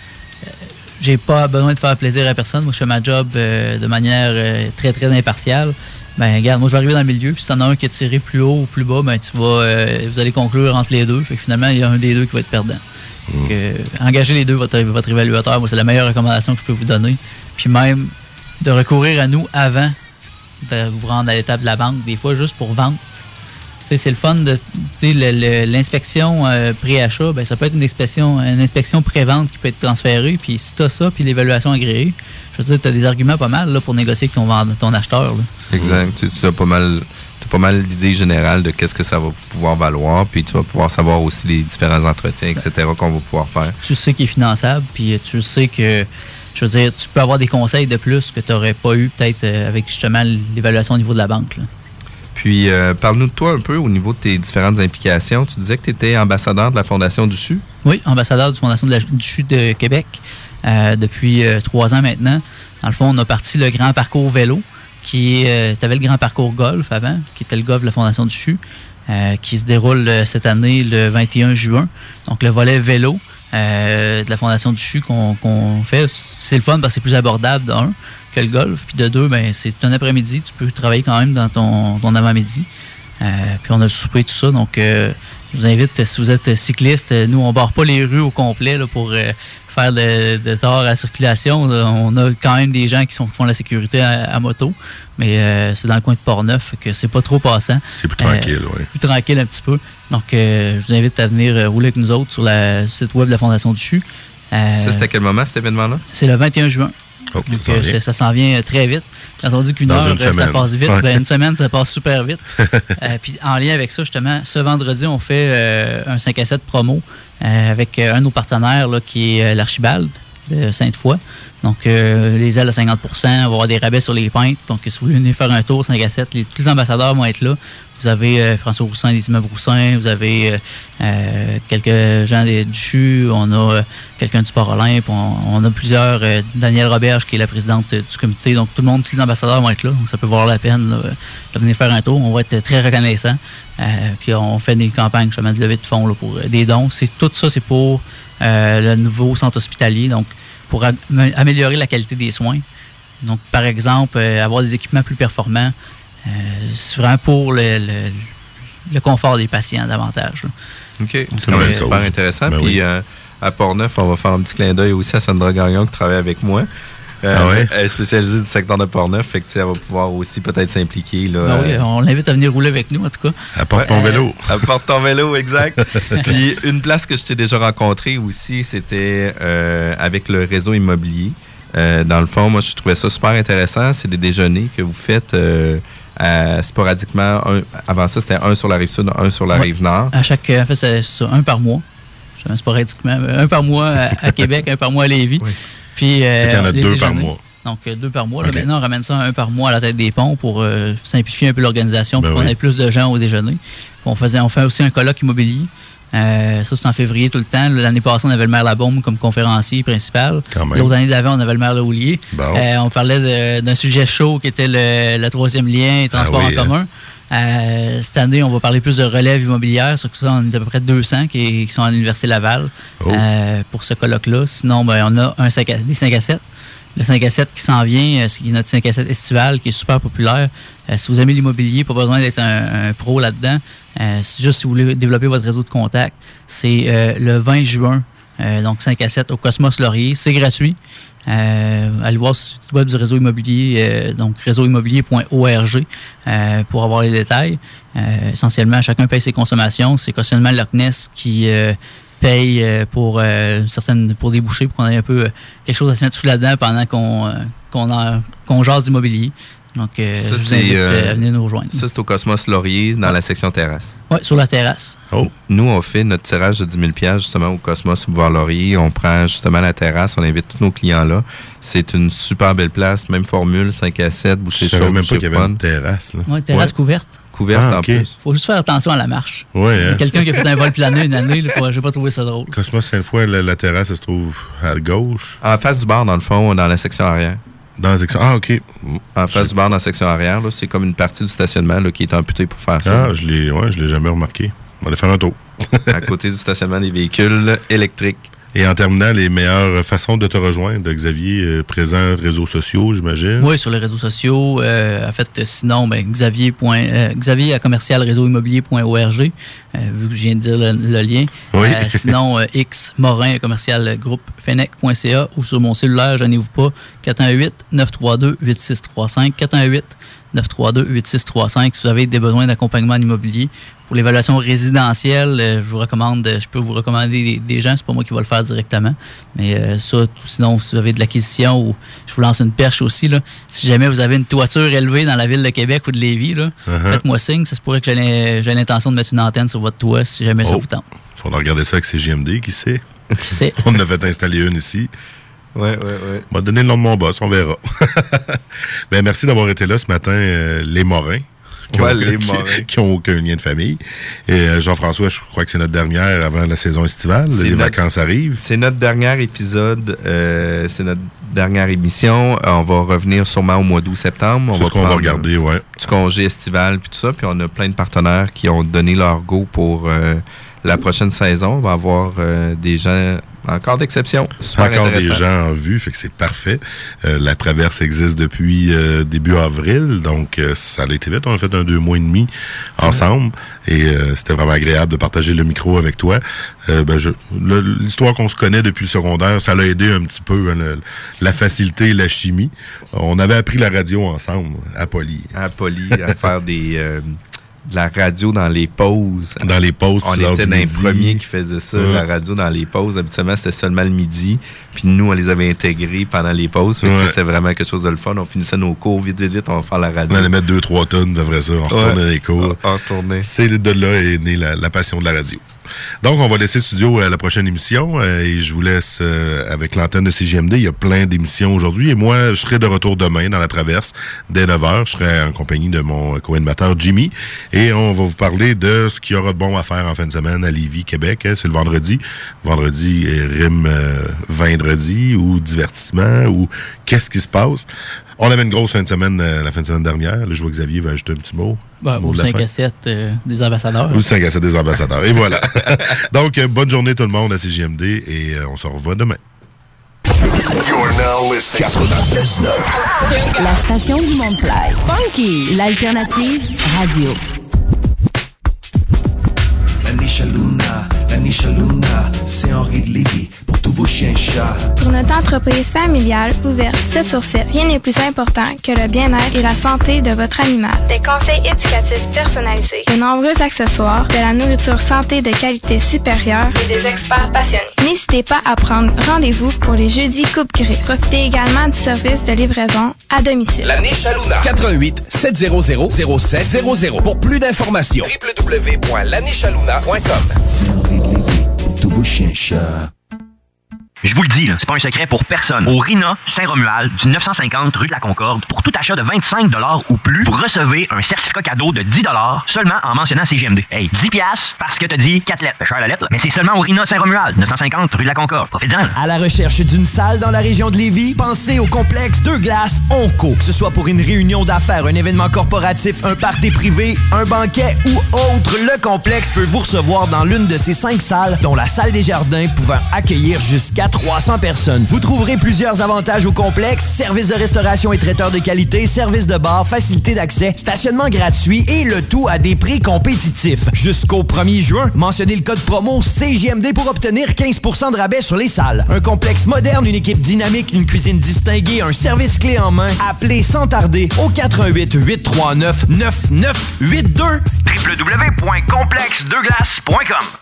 J'ai pas besoin de faire plaisir à personne. Moi, je fais ma job euh, de manière euh, très, très impartiale. Ben, regarde, moi, je vais arriver dans le milieu. Puis, si t'en as un qui est tiré plus haut ou plus bas, ben, tu vas, euh, vous allez conclure entre les deux. Fait que finalement, il y a un des deux qui va être perdant. Donc, euh, engagez les deux, votre, votre évaluateur. Moi, c'est la meilleure recommandation que je peux vous donner. Puis même de recourir à nous avant de vous rendre à l'étape de la banque, des fois juste pour vendre. C'est le fun de l'inspection euh, pré-achat, ben, ça peut être une inspection, une inspection pré-vente qui peut être transférée. Puis si tu as ça, puis l'évaluation agréée, je veux dire, tu as des arguments pas mal là, pour négocier avec ton, ton acheteur. là.
Exact. Tu, tu as pas mal, as pas mal l'idée générale de qu'est-ce que ça va pouvoir valoir, puis tu vas pouvoir savoir aussi les différents entretiens, etc. qu'on va pouvoir faire.
tu sais qu'il est finançable, puis tu sais que, je veux dire, tu peux avoir des conseils de plus que tu n'aurais pas eu peut-être euh, avec justement l'évaluation au niveau de la banque. là.
Puis, euh, parle-nous de toi un peu au niveau de tes différentes implications. Tu disais que tu étais ambassadeur de la Fondation du CHU.
Oui, ambassadeur de la Fondation du CHU de Québec euh, depuis euh, trois ans maintenant. Dans le fond, on a parti le grand parcours vélo, qui tu avais le grand parcours golf avant, qui était le golf de la Fondation du CHU, qui se déroule cette année le 21 juin. Donc, le volet vélo de la Fondation du CHU qu'on qu'on fait, c'est le fun parce que c'est plus abordable, d'un, que le golf. Puis de deux, ben, c'est un après-midi, tu peux travailler quand même dans ton, ton avant-midi. Euh, puis on a le souper, tout ça. Donc, euh, je vous invite, si vous êtes cycliste, euh, nous, on barre pas les rues au complet là, pour euh, faire de, de tort à la circulation. On a quand même des gens qui, sont, qui font la sécurité à, à moto, mais euh, c'est dans le coin de Portneuf, que c'est pas trop passant.
C'est plus tranquille, oui.
Plus tranquille un petit peu. Donc, euh, je vous invite à venir rouler avec nous autres sur le site web de la Fondation du CHU. Euh,
Ça, c'était à quel moment, cet événement-là?
c'est le 21 juin. Donc,
ça
euh, ça s'en vient euh, très vite. Quand on dit qu'une heure, euh, ça
semaine.
passe vite,
Ouais.
ben, une semaine, ça passe super vite. Euh, puis en lien avec ça, justement, ce vendredi, on fait euh, un 5 à 7 promo avec un de nos partenaires là, qui est l'Archibald de Sainte-Foy. Donc, les ailes à 50% on va avoir des rabais sur les pintes. Donc, si vous voulez venir faire un tour 5 à 7, les- tous les ambassadeurs vont être là. Vous avez euh, François Roussin, des immeubles Roussin, vous avez euh, euh, quelques gens des- du CHU, on a quelqu'un du Sport Olympe, on, a plusieurs, Danielle Roberge qui est la présidente du comité, donc tout le monde, tous les ambassadeurs vont être là, donc ça peut valoir la peine de venir faire un tour, on va être très reconnaissants. Euh, puis on fait des campagnes justement de levée de fonds pour des dons. Tout ça, c'est pour le nouveau centre hospitalier, donc pour am- améliorer la qualité des soins. Donc, par exemple, avoir des équipements plus performants, c'est vraiment pour le, le- le confort des patients davantage. là.
OK. C'est quand même
euh,
super intéressant.
Ben
Puis
oui.
euh, à Portneuf, on va faire un petit clin d'œil aussi à Sandra Gagnon qui travaille avec moi. Euh,
Ah ouais?
Elle est spécialisée du secteur de Portneuf, fait que tu sais, elle va pouvoir aussi peut-être s'impliquer. Là,
Ben oui,
euh,
on l'invite à venir rouler avec nous, en tout cas.
Apporte ton
Ouais,
vélo.
euh, Apporte ton vélo, exact. Puis une place que je t'ai déjà rencontré aussi, c'était euh, avec le réseau immobilier. Euh, dans le fond, moi, je trouvais ça super intéressant. C'est des déjeuners que vous faites euh, sporadiquement. Un- avant ça, c'était un sur la rive sud, un sur la
Ouais.
rive nord.
À chaque, en fait, c'est ça, un par mois. Sporadiquement. mais Un par mois à, à Québec, un par mois à Lévis. Puis, euh,
qu'il y en a deux par mois.
Donc, euh, deux par mois. Là, maintenant, on ramène ça à un par mois à la tête des ponts pour euh, simplifier un peu l'organisation,
Ben
pour qu'on
oui.
ait plus de gens au déjeuner. Puis on, faisait, on fait aussi un colloque immobilier. Euh, ça, c'est en février tout le temps. L'année passée, on avait le maire Labaume comme conférencier principal. L'autre année d'avant, on avait le maire Laulier.
Bon.
Euh, on parlait d'un sujet chaud qui était le, le troisième lien, transport
Ah oui,
en
hein.
commun. Euh, cette année, on va parler plus de relève immobilière. Sur ça, on est à peu près 200 qui, qui sont à l'Université Laval
Oh.
euh, pour ce colloque-là. Sinon, ben, on a un 5 à- des 5 à 7. Le 5 à 7 qui s'en vient, euh, c'est notre 5 à 7 estival qui est super populaire. Euh, si vous aimez l'immobilier, pas besoin d'être un, un pro là-dedans. Euh, c'est juste si vous voulez développer votre réseau de contacts, c'est euh, le 20 juin, euh, donc 5 à 7 au Cosmos Laurier. C'est gratuit. Euh, allez voir sur le site web du réseau immobilier, donc réseauimmobilier.org pour avoir les détails. Essentiellement, chacun paye ses consommations. C'est cautionnement Loch Ness qui paye euh, pour euh, certaines pour déboucher, pour qu'on ait un peu euh, quelque chose à se mettre sous la dent pendant qu'on euh, qu'on qu'on jase d'immobilier. Donc, euh,
Ça,
je vous
c'est,
invite
euh,
à venir nous rejoindre.
Ça, c'est au Cosmos Laurier, dans la section terrasse.
Oui, sur la terrasse.
Oh. Nous, on fait notre tirage de 10 000 piastres, justement au Cosmos Boulevard Laurier. On prend justement la terrasse, on invite tous nos clients là. C'est une super belle place, même formule, 5 à 7, boucher
Je savais même pas qu'il y avait une terrasse. Là.
Oui, terrasse couverte.
Couverte
Ah,
en plus.
faut juste faire attention à la marche.
Ouais,
Il y a
hein.
Quelqu'un qui a fait un vol plané une année, j'ai pas trouvé ça drôle.
Cosmos Sainte-Foy, la, la terrasse, elle se trouve à gauche.
En face du bar, dans le fond, dans la section arrière.
Dans la section. Ah, OK.
En face du bar, dans la section arrière, c'est comme une partie du stationnement là, qui est amputée pour faire ça.
Ah, je l'ai ouais, je l'ai jamais remarqué. On va aller faire un tour.
à côté du stationnement des véhicules électriques.
Et en terminant, les meilleures façons de te rejoindre, Xavier, euh, présent réseaux sociaux, j'imagine?
Oui, sur les réseaux sociaux. Euh, en fait, sinon, ben, Xavier, point- euh, Xavier à commercial réseau immobilier.org, euh, vu que je viens de dire le, le lien.
Oui.
Sinon, X Morin à commercial groupe fenec.ca ou sur mon cellulaire, gênez-vous pas, 418-932-8635. 418-932-8635 si vous avez des besoins d'accompagnement en immobilier. Pour l'évaluation résidentielle, euh, je vous recommande, euh, je peux vous recommander des, des gens, c'est pas moi qui va le faire directement. Mais euh, ça, tout- sinon, si vous avez de l'acquisition ou je vous lance une perche aussi, là, si jamais vous avez une toiture élevée dans la ville de Québec ou de Lévis, là,
Uh-huh.
faites-moi signe. Ça se pourrait que j'ai l'in- j'ai l'intention de mettre une antenne sur votre toit si jamais ça
Oh.
vous tente.
Faudra regarder ça avec CGMD, qui sait?
Qui sait?
on en a fait installer une ici.
Ouais, ouais, ouais.
On va donner le nom de mon boss, on verra. ben, merci d'avoir été là ce matin, euh, les Morins. Qui
Ouais,
ont,
les
qui-
Morins.
qui ont aucun lien de famille. Et euh, Jean-François, je crois que c'est notre dernière avant la saison estivale. Les
notre-
vacances arrivent.
C'est notre dernier épisode, euh, c'est notre dernière émission. On va revenir sûrement au mois d'août-septembre.
C'est ce qu'on va regarder, ouais.
Du congé estival puis tout ça. Puis on a plein de partenaires qui ont donné leur go pour la prochaine saison. On va avoir des gens encore d'exception.
Encore des gens en vue, fait que c'est parfait. Euh, la traverse existe depuis euh, début avril, donc euh, ça a été vite. On a fait un deux mois et demi ensemble et euh, c'était vraiment agréable de partager le micro avec toi. Euh, ben, L'histoire qu'on se connaît depuis le secondaire, ça l'a aidé un petit peu, hein, le- la facilité et la chimie. On avait appris la radio ensemble, à Poly.
À Poly, à faire des... de la radio dans les pauses.
Dans les pauses,
On était dans les premiers qui faisaient ça,
Ouais.
la radio dans les pauses. Habituellement, c'était seulement le midi. Puis nous, on les avait intégrés pendant les pauses.
Ouais.
C'était vraiment quelque chose de le fun. On finissait nos cours vite, vite, vite. On va faire la radio.
On allait mettre deux, trois tonnes de vrai ça. On retournait
Ouais.
les cours.
On retournait.
C'est de là est née la, la passion de la radio. Donc, on va laisser le studio à la prochaine émission euh, et je vous laisse euh, avec l'antenne de CGMD. Il y a plein d'émissions aujourd'hui et moi, je serai de retour demain dans la traverse dès 9h. Je serai en compagnie de mon co-animateur Jimmy et on va vous parler de ce qu'il y aura de bon à faire en fin de semaine à Lévis, Québec. hein. C'est le vendredi. Vendredi euh, rime euh, vendredi ou divertissement ou qu'est-ce qui se passe. On avait une grosse fin de semaine euh, la fin de semaine dernière. Le joueur Xavier va ajouter un petit mot.
Ouais,
Petit mot
au
de la
5
fin.
à 7 euh, des ambassadeurs.
Ou le 5 à 7 des ambassadeurs. Et voilà. Donc, euh, bonne journée tout le monde à CGMD et euh, on se revoit demain.
You're now listening 96.9.
La station du monde play. Funky, l'alternative radio.
La niche à Luna, la niche à Luna, c'est Henri de Lévis tous vos chiens et chats.
Pour notre entreprise familiale ouverte 7 sur 7, rien n'est plus important que le bien-être et la santé de votre animal. Des conseils éducatifs personnalisés, de nombreux accessoires, de la nourriture santé de qualité supérieure et des experts passionnés. N'hésitez pas à prendre rendez-vous pour les jeudis coupe gris. Profitez également du service de livraison à domicile.
La niche à Luna.
88 700 0700 pour plus d'informations.
pour tous vos chiens chats.
Je vous le dis, c'est pas un secret pour personne. Au RINA Saint-Romuald, du 950 rue de la Concorde, pour tout achat de 25 ou plus, vous recevez un certificat cadeau de 10 seulement en mentionnant CGMD. Hey, 10 piastres parce que t'as dit 4 lettres. Cher la lettre. Mais c'est seulement au RINA Saint-Romuald, 950 rue de la Concorde. Profitez-en.
À la recherche d'une salle dans la région de Lévis, pensez au complexe Deux Glaces Onco. Que ce soit pour une réunion d'affaires, un événement corporatif, un party privé, un banquet ou autre, le complexe peut vous recevoir dans l'une de ces cinq salles, dont la salle des jardins pouvant accueillir jusqu'à 300 personnes. Vous trouverez plusieurs avantages au complexe, service de restauration et traiteur de qualité, service de bar, facilité d'accès, stationnement gratuit et le tout à des prix compétitifs. Jusqu'au 1er juin, mentionnez le code promo CJMD pour obtenir 15% de rabais sur les salles. Un complexe moderne, une équipe dynamique, une cuisine distinguée, un service clé en main. Appelez sans tarder au 88 839 9982
www.complexdeglace.com